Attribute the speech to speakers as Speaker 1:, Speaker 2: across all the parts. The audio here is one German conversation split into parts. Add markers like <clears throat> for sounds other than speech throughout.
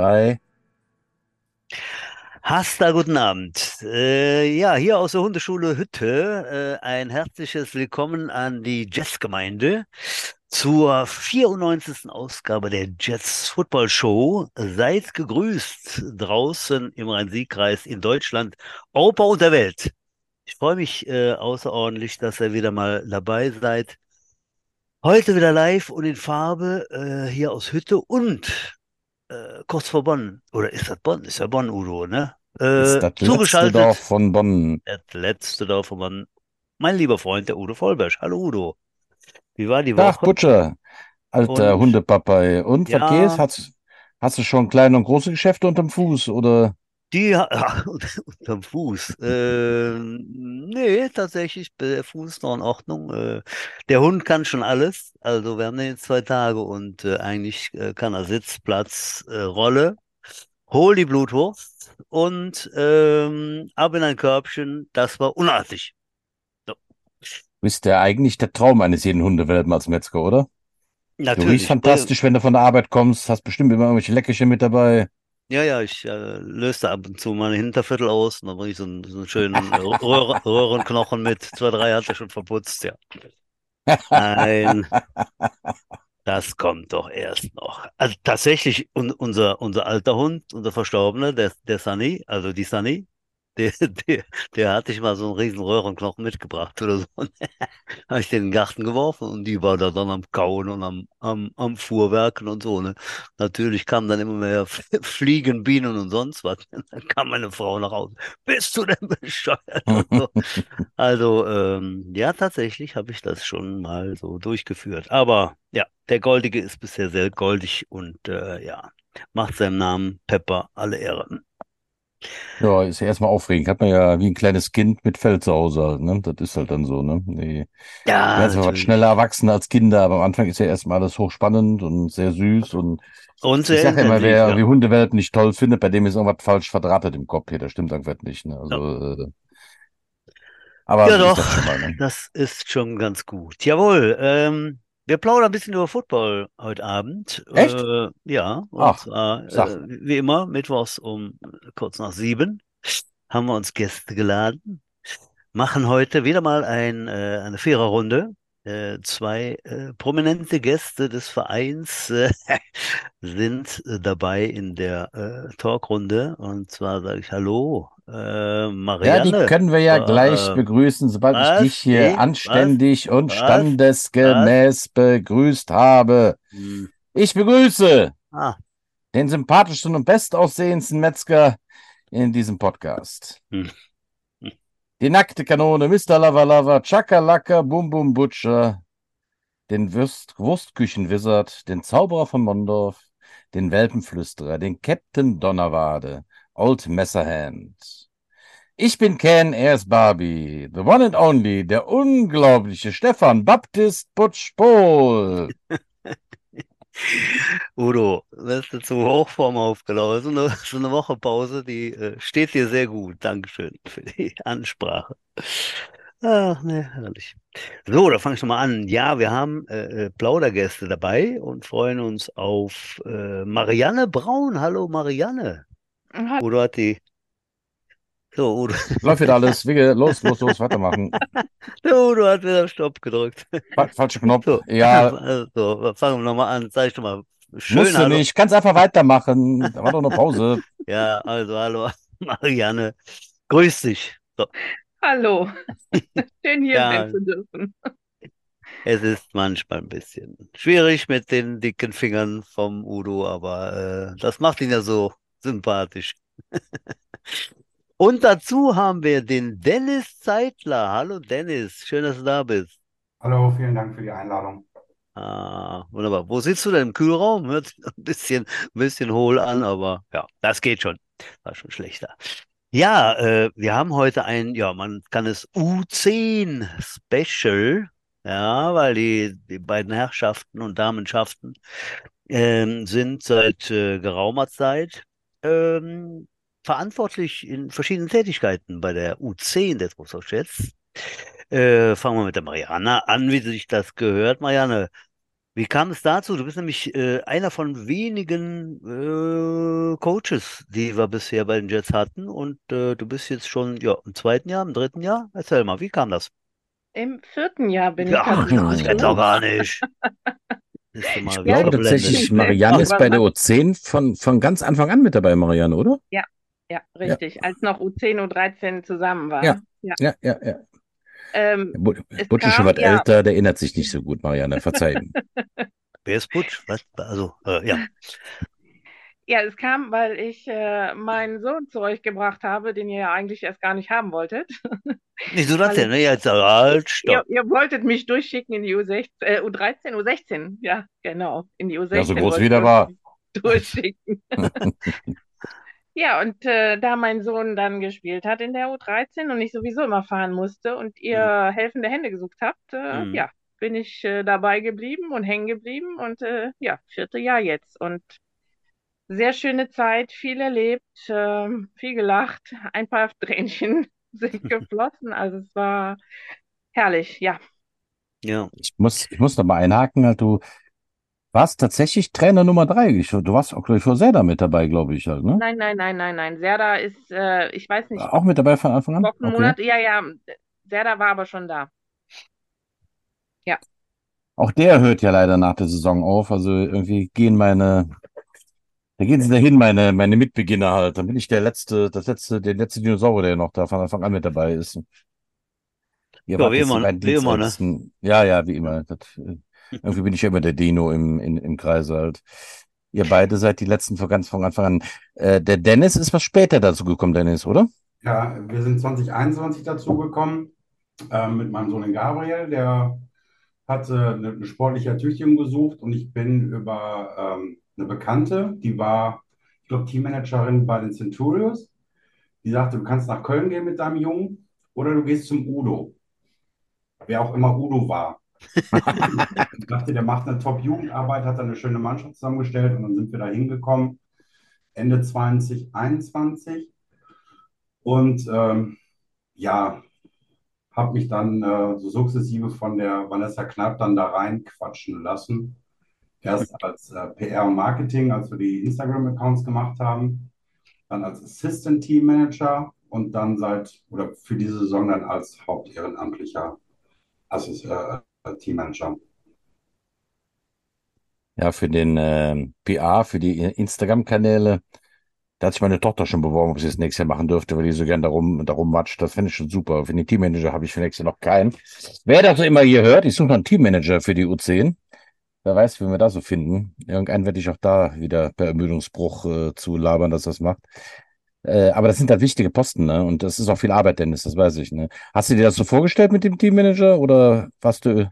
Speaker 1: zwei.
Speaker 2: Hasta, guten Abend. Äh, ja, hier aus der Hundeschule Hütte äh, ein herzliches Willkommen an die Jazz-Gemeinde zur 94. Ausgabe der Jazz Football Show. Seid gegrüßt draußen im Rhein-Sieg-Kreis in Deutschland, Europa und der Welt. Ich freue mich äh, außerordentlich, dass ihr wieder mal dabei seid. Heute wieder live und in Farbe äh, hier aus Hütte und äh, kurz vor Bonn. Oder ist das Bonn? Ist ja Bonn, Udo, ne?
Speaker 1: Ist
Speaker 2: Äh,
Speaker 1: das letzte
Speaker 2: zugeschaltet,
Speaker 1: Dorf von Bonn.
Speaker 2: das letzte Dorf von Bonn. Mein lieber Freund, der Udo Vollberg. Hallo Udo. Wie war die Woche?
Speaker 1: Butcher, alter
Speaker 2: Und
Speaker 1: Hundepapa. Und
Speaker 2: ja,
Speaker 1: Hast, hast du schon kleine und große Geschäfte unterm Fuß? Oder
Speaker 2: die ha- <laughs> unterm Fuß. Äh, nee, tatsächlich, der Fuß ist noch in Ordnung. Äh, der Hund kann schon alles. Also wir haben den jetzt zwei Tage und äh, eigentlich äh, kann er Sitz, Platz, äh, Rolle. Hol die Blutwurst und ähm, ab in ein Körbchen. Das war unartig. So.
Speaker 1: bist ja eigentlich der Traum eines jeden Hundewelpen als Metzger, oder? Du riechst
Speaker 2: Natürlich.
Speaker 1: Fantastisch, wenn du von der Arbeit kommst, hast bestimmt immer irgendwelche Leckerchen mit dabei.
Speaker 2: Ja, ja, ich äh, löse da ab und zu meine Hinterviertel aus und dann bringe ich so einen, so einen schönen <laughs> Röhre, Röhrenknochen mit. Zwei, drei hat er schon verputzt, ja. Nein, das kommt doch erst noch. Also tatsächlich, un, unser, unser alter Hund, unser Verstorbener, der, der Sunny, also die Sunny, <laughs> der, der, der hatte ich mal so einen riesen Röhrenknochen mitgebracht oder so. <laughs> Habe ich den in den Garten geworfen und die war da dann am Kauen und am, am, am Fuhrwerken und so, ne. Natürlich kamen dann immer mehr <laughs> Fliegen, Bienen und sonst was. Dann kam meine Frau nach Hause. Bist du denn bescheuert? So. Also, ähm, ja, tatsächlich habe ich das schon mal so durchgeführt. Aber ja, der Goldige ist bisher sehr goldig und äh, ja, macht seinem Namen Pepper alle Ehre.
Speaker 1: Ja, ist ja erstmal aufregend. Hat man ja wie ein kleines Kind mit Fell zu Hause halt, ne? Das ist halt dann so, ne? Die
Speaker 2: Ja,
Speaker 1: werden zwar was schneller erwachsen als Kinder, aber am Anfang ist ja erstmal alles hochspannend und sehr süß und
Speaker 2: Und
Speaker 1: Ich
Speaker 2: sehr
Speaker 1: sage immer, wer
Speaker 2: ja.
Speaker 1: wie Hundewelpen nicht toll findet, bei dem ist irgendwas falsch verdrahtet im Kopf hier. Das stimmt irgendwas nicht. Ne?
Speaker 2: Ja.
Speaker 1: Also, äh, aber
Speaker 2: Ja,
Speaker 1: ist
Speaker 2: doch,
Speaker 1: mal. Ne?
Speaker 2: das ist schon ganz gut. Jawohl, ähm, wir plaudern ein bisschen über Football heute Abend.
Speaker 1: Echt?
Speaker 2: Äh, ja, und
Speaker 1: Ach,
Speaker 2: zwar, äh, wie immer, mittwochs um kurz nach sieben haben wir uns Gäste geladen. machen heute wieder mal ein, äh, eine Viererrunde. Äh, zwei äh, prominente Gäste des Vereins äh, <laughs> sind dabei in der Talkrunde. Und zwar sage ich Hallo, äh,
Speaker 1: Ja, die
Speaker 2: Marianne.
Speaker 1: können wir ja gleich
Speaker 2: Äh,
Speaker 1: begrüßen, sobald ich dich
Speaker 2: was?
Speaker 1: hier
Speaker 2: Wie? Was?
Speaker 1: anständig und
Speaker 2: Was?
Speaker 1: standesgemäß begrüßt habe.
Speaker 2: Hm.
Speaker 1: Ich begrüße
Speaker 2: Ah.
Speaker 1: den sympathischsten und bestaussehendsten Metzger in diesem Podcast.
Speaker 2: Hm.
Speaker 1: Die nackte Kanone, Mr. Lava Lava, Chakalaka, Bum Bum Butcher, den Würst Wurstküchenwizard, den Zauberer von Mondorf, den Welpenflüsterer, den Captain Donnerwade, Old Messerhand. Ich bin Ken, er ist Barbie, the one and only, der unglaubliche Stefan Baptist Butch Pohl. <laughs>
Speaker 2: Udo, wirst du zu Hochform aufgelaufen. So eine, so eine Woche Pause, die äh, steht dir sehr gut. Dankeschön für die <laughs> Ansprache. Ach, ne, herrlich. So, da fange ich schon mal an. Ja, wir haben äh, äh, Plaudergäste dabei und freuen uns auf äh, Marianne Braun. Hallo Marianne.
Speaker 3: Hat-
Speaker 2: Udo hat die. So, Udo,
Speaker 1: Läuft wieder alles, Wigge, los, los, los, weitermachen. <laughs>
Speaker 2: der Udo hat wieder Stopp gedrückt.
Speaker 1: Fa falscher Knopf.
Speaker 2: So,
Speaker 1: Ja, <laughs>
Speaker 2: also, fangen wir nochmal an. Sag ich schon mal. Schön,
Speaker 1: musst du
Speaker 2: hallo.
Speaker 1: nicht, kannst einfach weitermachen. Da war doch eine Pause. <laughs>
Speaker 2: Ja, also hallo Marianne. Grüß dich. So,
Speaker 3: Hallo, schön hier
Speaker 2: Ja.
Speaker 3: sein zu dürfen.
Speaker 2: es ist manchmal ein bisschen schwierig mit den dicken Fingern vom Udo, aber äh, das macht ihn ja so sympathisch. Und dazu haben wir den Dennis Zeitler. Hallo Dennis, schön, dass du da bist.
Speaker 4: Hallo, vielen Dank für die Einladung.
Speaker 2: Ah, wunderbar. Wo sitzt du denn im Kühlraum? Hört sich ein bisschen, ein bisschen hohl an, aber ja, das geht schon. War schon schlechter. Ja, äh, wir haben heute ein, ja, man kann es U10 Special, ja, weil die, die beiden Herrschaften und Damenschaften ähm, sind seit äh, geraumer Zeit ähm, verantwortlich in verschiedenen Tätigkeiten bei der U10 der Trostorf-Jets. Äh, fangen wir mit der Marianne an, wie sich das gehört. Marianne, Wie kam es dazu? Du bist nämlich äh, einer von wenigen äh, Coaches, die wir bisher bei den Jets hatten. Und äh, du bist jetzt schon ja, im zweiten Jahr, im dritten Jahr. Erzähl mal, wie kam das?
Speaker 3: Im vierten Jahr bin ich
Speaker 2: Ja, <laughs> das geht doch gar nicht. <laughs>
Speaker 1: Ich
Speaker 3: Ja,
Speaker 1: glaube tatsächlich. Marianne ist bei der
Speaker 3: was-
Speaker 1: U10 von, von ganz Anfang an mit dabei, Marianne, oder?
Speaker 3: Ja, richtig. Als noch U10, U13 zusammen war.
Speaker 1: Ja.
Speaker 3: Ja.
Speaker 1: Ja, ja, ja.
Speaker 3: Ähm,
Speaker 1: Butch ist schon was
Speaker 3: ja.
Speaker 1: älter, der erinnert sich nicht so gut, Marianne. Verzeih ihm. <laughs>
Speaker 2: Wer ist Butch? Was? Also, äh, ja.
Speaker 3: Ja, es kam, weil ich äh, meinen Sohn zu euch gebracht habe, den ihr ja eigentlich erst gar nicht haben wolltet. <laughs>
Speaker 2: Nicht so das denn, ne? Jetzt halt,
Speaker 3: Ihr,
Speaker 2: stopp.
Speaker 3: ihr wolltet mich durchschicken in die U16, äh, U13, U16. Ja, genau. In die U16
Speaker 1: Ja, so groß wie der
Speaker 3: ihr
Speaker 1: war.
Speaker 3: durchschicken. <laughs> Ja, und äh, da mein Sohn dann gespielt hat in der U13 und ich sowieso immer fahren musste und ihr helfende Hände gesucht habt, äh,
Speaker 2: Mhm.
Speaker 3: ja, bin ich äh, dabei geblieben und hängen geblieben und äh, ja, vierte Jahr jetzt und sehr schöne Zeit, viel erlebt, ähm, viel gelacht, ein paar <laughs> Tränchen sind <laughs> geflossen, also es war herrlich, ja.
Speaker 2: Ja.
Speaker 1: Ich muss, ich muss noch mal einhaken, halt, du warst tatsächlich Trainer Nummer drei. Ich, du warst auch, glaube ich, vor Serda mit dabei, glaube ich, halt, ne?
Speaker 3: Nein, nein, nein, nein, nein. Serda ist, äh, ich weiß nicht,
Speaker 1: Auch mit dabei von Anfang an?
Speaker 3: Wochen,
Speaker 1: Okay.
Speaker 3: Monate, ja, ja, Serda war aber schon da.
Speaker 1: Auch der hört ja leider nach der Saison auf. Also irgendwie gehen meine, da gehen sie dahin, meine, meine Mitbeginner halt. Dann bin ich der letzte, das letzte, der letzte Dinosaurier, der noch da von Anfang an mit dabei ist. Ihr
Speaker 2: Ja, wie immer, wie immer, ne?
Speaker 1: Ja, ja, wie immer. Das, äh, <laughs> irgendwie bin ich ja immer der Dino im, in, im Kreis halt. Ihr beide seid die letzten von ganz von Anfang an. Äh, der Dennis ist was später dazu gekommen, Dennis, oder?
Speaker 4: Ja, wir sind 2021 dazugekommen äh, mit meinem Sohn Gabriel. Der hatte eine, eine sportliche Ertüchtigung gesucht und ich bin über ähm, eine Bekannte, die war, ich glaube, Teammanagerin bei den Centurions. Die sagte, du kannst nach Köln gehen mit deinem Jungen oder du gehst zum Udo. Wer auch immer Udo war. <laughs> Ich dachte, der macht eine Top-Jugendarbeit, hat eine schöne Mannschaft zusammengestellt und dann sind wir da hingekommen. Ende 2021. Und ähm, ja, habe mich dann äh, so sukzessive von der Vanessa Knapp dann da reinquatschen lassen. Erst als äh, PR und Marketing, als wir die Instagram-Accounts gemacht haben, dann als Assistant Team Manager und dann seit oder für diese Saison dann als hauptehrenamtlicher Assist, äh, Team Manager.
Speaker 1: Ja, für den ähm, PA, für die Instagram-Kanäle. Da hat sich meine Tochter schon beworben, ob sie das nächstes Jahr machen dürfte, weil die so gern darum, darum matscht. Das finde ich schon super. Für den Teammanager habe ich für nächstes Jahr noch keinen. Wer das so immer hier hört, ich suche noch einen Teammanager für die U10. Wer weiß, wie wir da so finden. Irgendeinen werde ich auch da wieder per Ermüdungsbruch äh, zu labern, dass das macht. Äh, aber das sind halt wichtige Posten, ne? Und das ist auch viel Arbeit, Dennis, das weiß ich, ne? Hast du dir das so vorgestellt mit dem Teammanager oder warst du?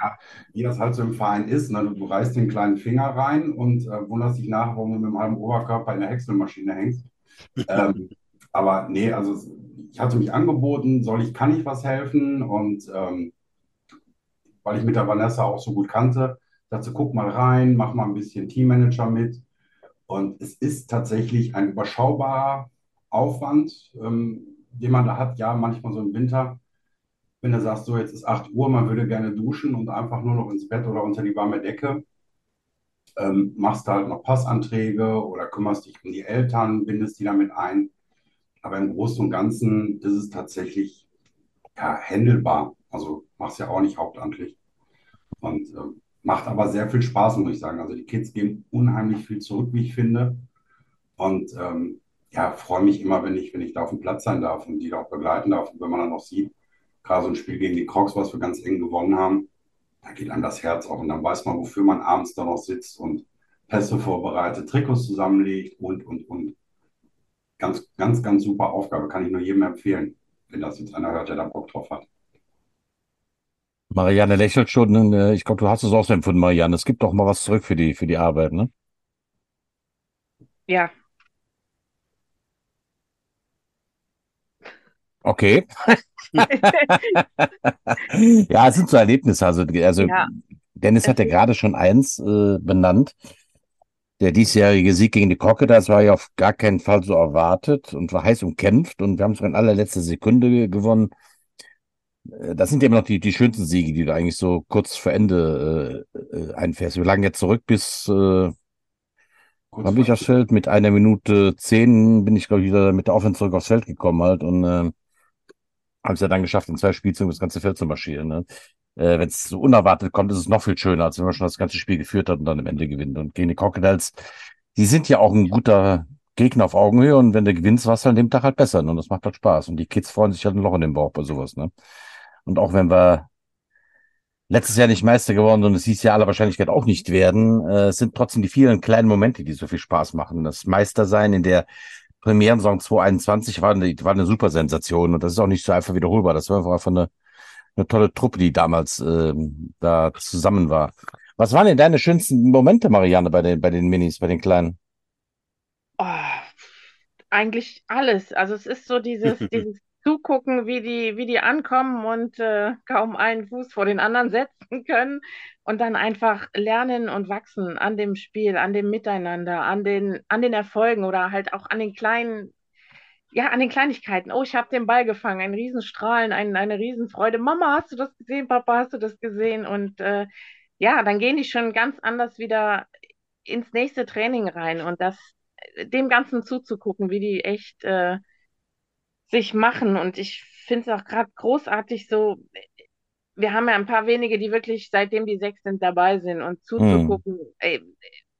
Speaker 4: Wie das halt so im Verein ist, ne? Du, du reißt den kleinen Finger rein und äh, wunderst dich nach, warum du mit dem halben Oberkörper in der Häckselmaschine hängst. <laughs> Ähm, aber nee, also ich hatte mich angeboten, soll ich, kann ich was helfen? Und ähm, weil ich mit der Vanessa auch so gut kannte, dachte, guck mal rein, mach mal ein bisschen Teammanager mit. Und es ist tatsächlich ein überschaubarer Aufwand, ähm, den man da hat, ja, manchmal so im Winter. Wenn du sagst, so jetzt ist 8 Uhr, man würde gerne duschen und einfach nur noch ins Bett oder unter die warme Decke, ähm, machst du halt noch Passanträge oder kümmerst dich um die Eltern, bindest die damit ein. Aber im Großen und Ganzen ist es tatsächlich ja, händelbar. Also machst ja auch nicht hauptamtlich. Und ähm, macht aber sehr viel Spaß, muss ich sagen. Also die Kids geben unheimlich viel zurück, wie ich finde. Und ähm, ja, freue mich immer, wenn ich, wenn ich da auf dem Platz sein darf und die da auch begleiten darf. Und wenn man dann noch sieht, gerade so ein Spiel gegen die Crocs, was wir ganz eng gewonnen haben, da geht einem das Herz auf und dann weiß man, wofür man abends da noch sitzt und Pässe vorbereitet, Trikots zusammenlegt und, und, und. Ganz, ganz, ganz super Aufgabe. Kann ich nur jedem empfehlen, wenn das jetzt einer hört, der da Bock drauf hat.
Speaker 1: Marianne lächelt schon. Äh, ich glaube, du hast es auch empfunden, Marianne. Es gibt doch mal was zurück für die, für die Arbeit, ne?
Speaker 3: Ja,
Speaker 1: Okay. <laughs> <laughs> Ja, es sind so Erlebnisse. Also, also
Speaker 3: Ja.
Speaker 1: Dennis hat ja gerade schon eins äh, benannt. Der diesjährige Sieg gegen die Crocodiles war ja auf gar keinen Fall so erwartet und war heiß umkämpft und wir haben es in allerletzter Sekunde gewonnen. Äh, Das sind ja immer noch die, die schönsten Siege, die du eigentlich so kurz vor Ende äh, äh, einfährst. Wir lagen jetzt zurück bis, äh,
Speaker 4: Kurz
Speaker 1: ich aufs Feld? Mit einer Minute zehn bin ich, glaube ich, wieder mit der Offense zurück aufs Feld gekommen halt und äh, haben es ja dann geschafft, in zwei Spielzügen das ganze Feld zu marschieren. Ne? Äh, wenn es so unerwartet kommt, ist es noch viel schöner, als wenn man schon das ganze Spiel geführt hat und dann am Ende gewinnt. Und gegen die Crocodiles, die sind ja auch ein guter Gegner auf Augenhöhe und wenn du gewinnst, warst du an dem Tag halt besser. Ne? Und das macht halt Spaß. Und die Kids freuen sich halt ein Loch in den Bauch bei sowas. Ne? Und auch wenn wir letztes Jahr nicht Meister geworden und es hieß ja aller Wahrscheinlichkeit auch nicht werden, äh, es sind trotzdem die vielen kleinen Momente, die so viel Spaß machen. Das Meistersein in der Premierensaison 2021 war eine, war eine super Sensation und das ist auch nicht so einfach wiederholbar. Das war einfach eine, eine tolle Truppe, die damals ähm, da zusammen war. Was waren denn deine schönsten Momente, Marianne, bei den, bei den Minis, bei den Kleinen?
Speaker 3: Oh, eigentlich alles. Also es ist so dieses, <laughs> dieses Zugucken, wie die, wie die ankommen und äh, kaum einen Fuß vor den anderen <laughs> setzen können und dann einfach lernen und wachsen an dem Spiel, an dem Miteinander, an den, an den Erfolgen oder halt auch an den kleinen, ja, an den Kleinigkeiten. Oh, ich habe den Ball gefangen, ein Riesenstrahlen, ein, eine Riesenfreude. Mama, hast du das gesehen? Papa, hast du das gesehen? Und äh, ja, dann gehen die schon ganz anders wieder ins nächste Training rein und das dem Ganzen zuzugucken, wie die echt äh, sich machen. Und ich finde es auch gerade großartig so, wir haben ja ein paar wenige, die wirklich seitdem die sechs sind dabei sind und zuzugucken, ey,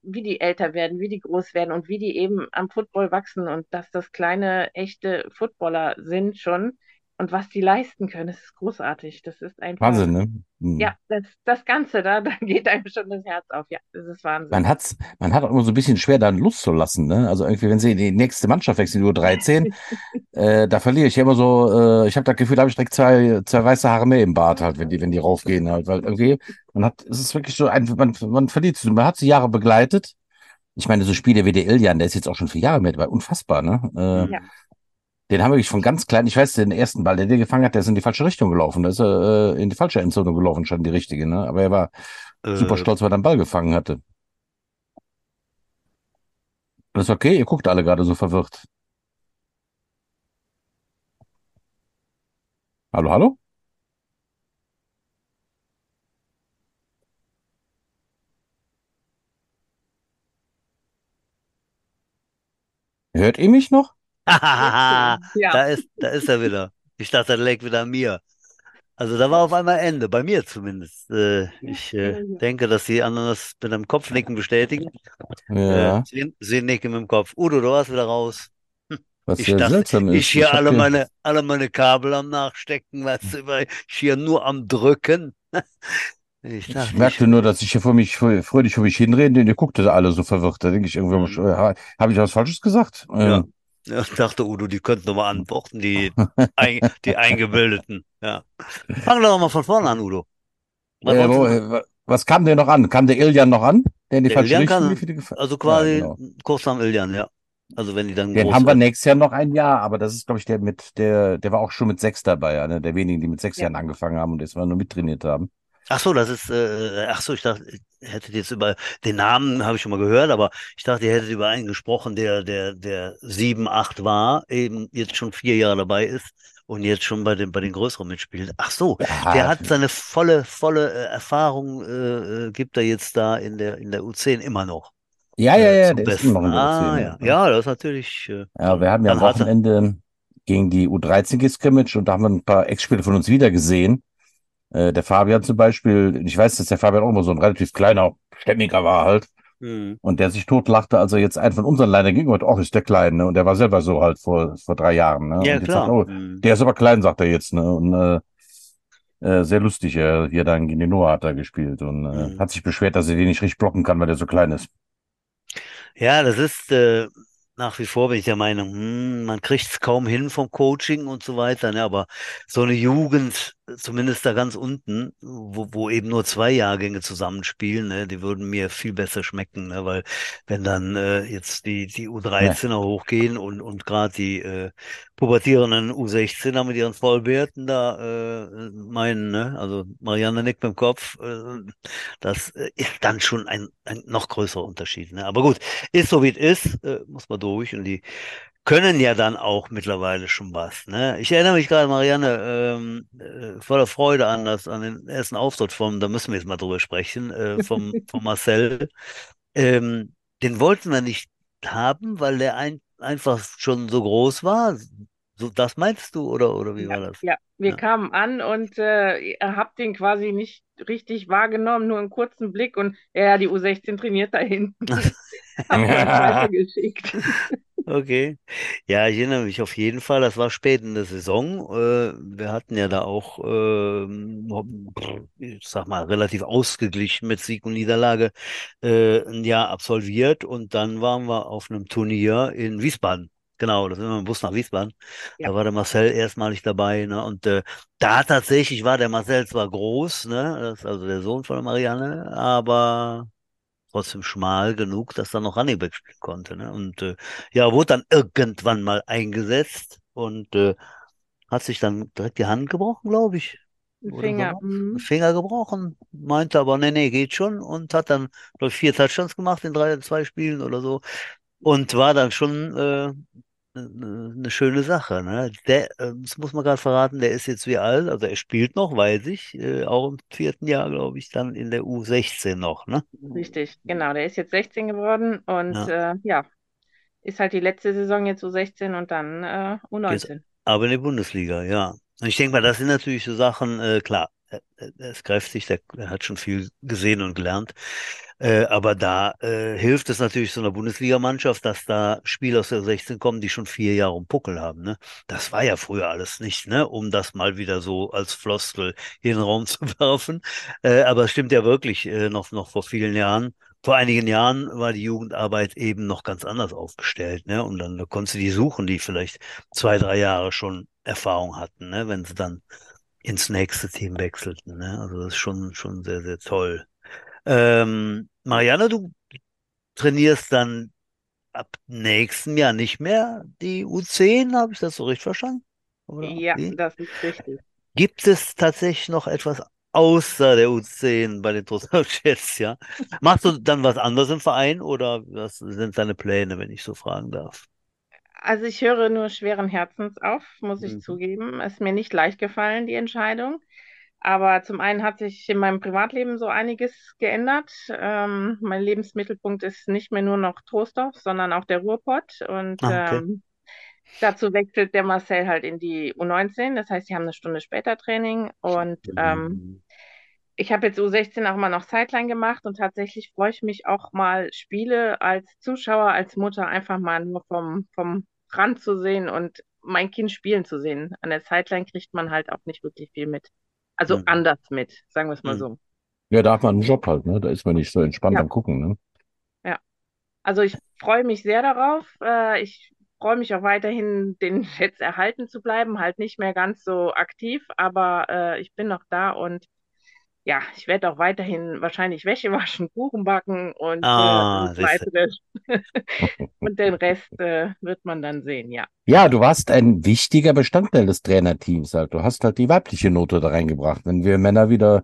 Speaker 3: wie die älter werden, wie die groß werden und wie die eben am Football wachsen und dass das kleine, echte Footballer sind schon und was die leisten können. Das ist großartig. Das ist einfach,
Speaker 1: Wahnsinn, ne? Hm.
Speaker 3: ja, das, das Ganze, da, da geht einem schon das Herz auf. Ja, das ist Wahnsinn.
Speaker 1: Man hat's, man hat auch immer so ein bisschen schwer, dann Lust zu lassen, ne? Also irgendwie, wenn sie in die nächste Mannschaft wechseln, nur 13, <laughs> äh, da verliere ich ja immer so, äh, ich habe das Gefühl, da habe ich direkt zwei, zwei weiße Haare mehr im Bart halt, wenn die, wenn die raufgehen halt, weil irgendwie, man hat, es ist wirklich so ein, man, man verliert sie, man hat sie Jahre begleitet. Ich meine, so Spiele wie der Iljan, der ist jetzt auch schon vier Jahre mit, war unfassbar, ne? Äh,
Speaker 3: Ja.
Speaker 1: Den haben wir wirklich von ganz klein, ich weiß, den ersten Ball, der der gefangen hat, der ist in die falsche Richtung gelaufen. Da ist er äh, in die falsche Endzone gelaufen, schon die richtige, ne? Aber er war super
Speaker 2: Äh,
Speaker 1: stolz, weil er den Ball gefangen hatte. Das ist okay, ihr guckt alle gerade so verwirrt. Hallo, hallo? Hört ihr mich noch? <laughs>
Speaker 2: da
Speaker 3: Ja.
Speaker 2: ist, da ist er wieder. Ich dachte, der lag wieder an mir. Also da war auf einmal Ende, bei mir zumindest. Äh, ich äh, denke, dass die anderen das mit einem Kopfnicken bestätigen. Äh,
Speaker 1: Ja,
Speaker 2: sie, sie nicken mit dem Kopf. Udo, du warst wieder raus.
Speaker 1: was
Speaker 2: Ich dachte,
Speaker 1: seltsam
Speaker 2: ich
Speaker 1: ist.
Speaker 2: hier
Speaker 1: Ich
Speaker 2: alle
Speaker 1: hier,
Speaker 2: meine, alle meine Kabel am Nachstecken, weißt du, weil ich hier nur am Drücken. <laughs> Ich
Speaker 1: ich
Speaker 2: dachte, ich,
Speaker 1: merkte nur, dass ich hier vor mich frö- fröhlich vor mich hinrede und ihr guckte da alle so verwirrt. Da denke ich, irgendwie,
Speaker 2: Hm.
Speaker 1: äh, habe ich was Falsches gesagt?
Speaker 2: ja,
Speaker 1: Ähm,
Speaker 2: ja, ich <laughs> dachte, Udo, die könnten nochmal antworten, die, <laughs> ein, die Eingebildeten. Ja. Fang doch mal von vorne an, Udo. Was
Speaker 1: äh, wo, was kam denn noch an? Kam der Iljan noch an? Der
Speaker 2: Der Iljan kann, also
Speaker 1: Ja,
Speaker 2: quasi
Speaker 1: genau.
Speaker 2: kurz am Iljan, ja. Also wenn die dann
Speaker 1: Den haben wir
Speaker 2: werden.
Speaker 1: nächstes Jahr noch ein Jahr, aber das ist, glaube ich, der mit, der, der war auch schon mit sechs dabei, einer der wenigen, die mit sechs
Speaker 3: Ja.
Speaker 1: Jahren angefangen haben und jetzt mal nur mittrainiert haben.
Speaker 2: Ach so, das ist, äh, ach so, ich dachte, ihr hättet jetzt über den Namen habe ich schon mal gehört, aber ich dachte, ihr hättet über einen gesprochen, der, der, der sieben, acht war, eben jetzt schon vier Jahre dabei ist und jetzt schon bei den, bei den größeren mitspielt. Ach so, der
Speaker 1: Ja,
Speaker 2: hat seine volle, volle äh, Erfahrung, äh, äh, gibt er jetzt da in der, in der U10 immer noch
Speaker 1: ja, ja,
Speaker 2: äh,
Speaker 1: ja, der ist immer noch in der
Speaker 2: Ah,
Speaker 1: U10.
Speaker 2: ja,
Speaker 1: Ja,
Speaker 2: ja, das ist natürlich, äh,
Speaker 1: ja wir haben ja am Wochenende gegen die U13 gescrimmaged und da haben wir ein paar Ex-Spieler von uns wieder gesehen. Äh, der Fabian zum Beispiel, ich weiß, dass der Fabian auch immer so ein relativ kleiner, stämmiger war halt.
Speaker 2: hm,
Speaker 1: Und der sich totlachte, als er jetzt einen von unseren Liner ging und ach, ist der klein, ne? Und der war selber so halt vor, vor drei Jahren, ne?
Speaker 2: ja,
Speaker 1: sagt,
Speaker 2: klar,
Speaker 1: er, oh,
Speaker 2: hm,
Speaker 1: der ist aber klein, sagt er jetzt, ne? Und äh, äh, sehr lustig, äh, hier dann gegen den Noah hat er gespielt und äh,
Speaker 2: hm.
Speaker 1: hat sich beschwert, dass er den nicht richtig blocken kann, weil der so klein ist.
Speaker 2: Ja, das ist äh, nach wie vor bin ich der Meinung, hm, man kriegt es kaum hin vom Coaching und so weiter, ne? Aber so eine Jugend, zumindest da ganz unten, wo, wo eben nur zwei Jahrgänge zusammenspielen, ne, die würden mir viel besser schmecken, ne? Weil wenn dann äh, jetzt die, die
Speaker 1: Ja,
Speaker 2: U13er hochgehen und, und gerade die äh, pubertierenden U16er mit ihren Vollbärten da äh, meinen, ne? Also Marianne nickt mit dem Kopf, äh, das äh, ist dann schon ein, ein noch größerer Unterschied, ne? Aber gut. Ist so wie es ist, äh, muss man durch. Und die können ja dann auch mittlerweile schon was. Ne? Ich erinnere mich gerade, Marianne, ähm, äh, voller Freude an, das, an den ersten Auftritt vom, da müssen wir jetzt mal drüber sprechen, äh, vom, vom Marcel. Ähm, den wollten wir nicht haben, weil der ein, einfach schon so groß war. So, das meinst du oder, oder wie
Speaker 3: Ja,
Speaker 2: war das?
Speaker 3: ja. Wir
Speaker 2: Ja.
Speaker 3: kamen an und äh, ihr habt den quasi nicht richtig wahrgenommen, nur einen kurzen Blick und ja, die U16 trainiert da hinten. <laughs> Haben wir uns <laughs> weitergeschickt.
Speaker 2: Okay. Ja, ich erinnere mich auf jeden Fall. Das war spät in der Saison. Äh, wir hatten ja da auch, ähm, ich sag mal, relativ ausgeglichen mit Sieg und Niederlage äh, ein Jahr absolviert und dann waren wir auf einem Turnier in Wiesbaden. Genau, da sind wir mit dem Bus nach Wiesbaden.
Speaker 3: Ja.
Speaker 2: Da war der Marcel erstmalig dabei, ne? Und äh, da tatsächlich war der Marcel zwar groß, ne? Das ist also der Sohn von der Marianne, aber trotzdem schmal genug, dass er noch Running Back spielen konnte. Ne? Und äh, ja, wurde dann irgendwann mal eingesetzt und äh, hat sich dann direkt die Hand gebrochen, glaube ich.
Speaker 3: Finger.
Speaker 2: sowas.
Speaker 3: mhm.
Speaker 2: Finger gebrochen, meinte aber, nee, nee, geht schon und hat dann, glaube ich, vier Touchdowns gemacht in drei, zwei Spielen oder so und war dann schon äh, eine eine schöne Sache. Ne? Der, äh, das muss man gerade verraten, der ist jetzt wie alt, also er spielt noch, weiß ich, äh, auch im vierten Jahr, glaube ich, dann in der U16 noch, ne?
Speaker 3: Richtig, genau. Der ist jetzt 16 geworden und
Speaker 2: Ja.
Speaker 3: äh, ja, ist halt die letzte Saison jetzt U16 und dann äh,
Speaker 2: Geht's
Speaker 3: U19.
Speaker 2: aber in die Bundesliga, ja. Und ich denke mal, das sind natürlich so Sachen, äh, klar, er, er er ist kräftig, der, er hat schon viel gesehen und gelernt. Äh, aber da äh, hilft es natürlich so einer Bundesligamannschaft, dass da Spieler aus der 16 kommen, die schon vier Jahre im Puckel haben. Ne? Das war ja früher alles nicht, ne? um das mal wieder so als Floskel in den Raum <laughs> zu werfen. Äh, aber es stimmt ja wirklich, äh, noch, noch vor vielen Jahren. Vor einigen Jahren war die Jugendarbeit eben noch ganz anders aufgestellt, ne? Und dann konntest du die suchen, die vielleicht zwei, drei Jahre schon Erfahrung hatten, ne? Wenn sie dann ins nächste Team wechselten, ne? Also das ist schon, schon sehr, sehr toll. Ähm, Marianne, du trainierst dann ab nächstem Jahr nicht mehr die U10, habe ich das so richtig verstanden? Oder
Speaker 3: Ja,
Speaker 2: wie?
Speaker 3: das ist richtig.
Speaker 2: Gibt es tatsächlich noch etwas außer der U10 bei den Jets, ja? Machst du dann was anderes im Verein oder was sind deine Pläne, wenn ich so fragen darf?
Speaker 3: Also ich höre nur schweren Herzens auf, muss ich
Speaker 2: Mhm.
Speaker 3: zugeben. Es ist mir nicht leicht gefallen, die Entscheidung. Aber zum einen hat sich in meinem Privatleben so einiges geändert. Ähm, mein Lebensmittelpunkt ist nicht mehr nur noch Troisdorf, sondern auch der Ruhrpott. Und
Speaker 2: Ah, okay.
Speaker 3: ähm, dazu wechselt der Marcel halt in die U19. Das heißt, sie haben eine Stunde später Training. Und ähm,
Speaker 2: Mhm.
Speaker 3: Ich habe jetzt U16 auch mal noch Sideline gemacht und tatsächlich freue ich mich auch mal Spiele als Zuschauer, als Mutter einfach mal nur vom, vom Rand zu sehen und mein Kind spielen zu sehen. An der Sideline kriegt man halt auch nicht wirklich viel mit. Also
Speaker 2: Mhm.
Speaker 3: anders mit, sagen wir es mal
Speaker 2: Mhm.
Speaker 3: so.
Speaker 1: Ja, da hat man einen Job halt, ne? Da ist man nicht so entspannt
Speaker 3: Ja.
Speaker 1: am Gucken, ne?
Speaker 3: Ja. Also ich freue mich sehr darauf. Äh, ich freue mich auch weiterhin, den <laughs> Jets erhalten zu bleiben. Halt nicht mehr ganz so aktiv, aber äh, ich bin noch da und ja, ich werde auch weiterhin wahrscheinlich Wäsche <laughs> waschen, Kuchen backen und äh,
Speaker 2: Ah, du.
Speaker 3: weitere. <laughs> Und den Rest äh, wird man dann sehen, ja.
Speaker 1: Ja, du warst ein wichtiger Bestandteil des Trainerteams halt. Du hast halt die weibliche Note da reingebracht. Wenn wir Männer wieder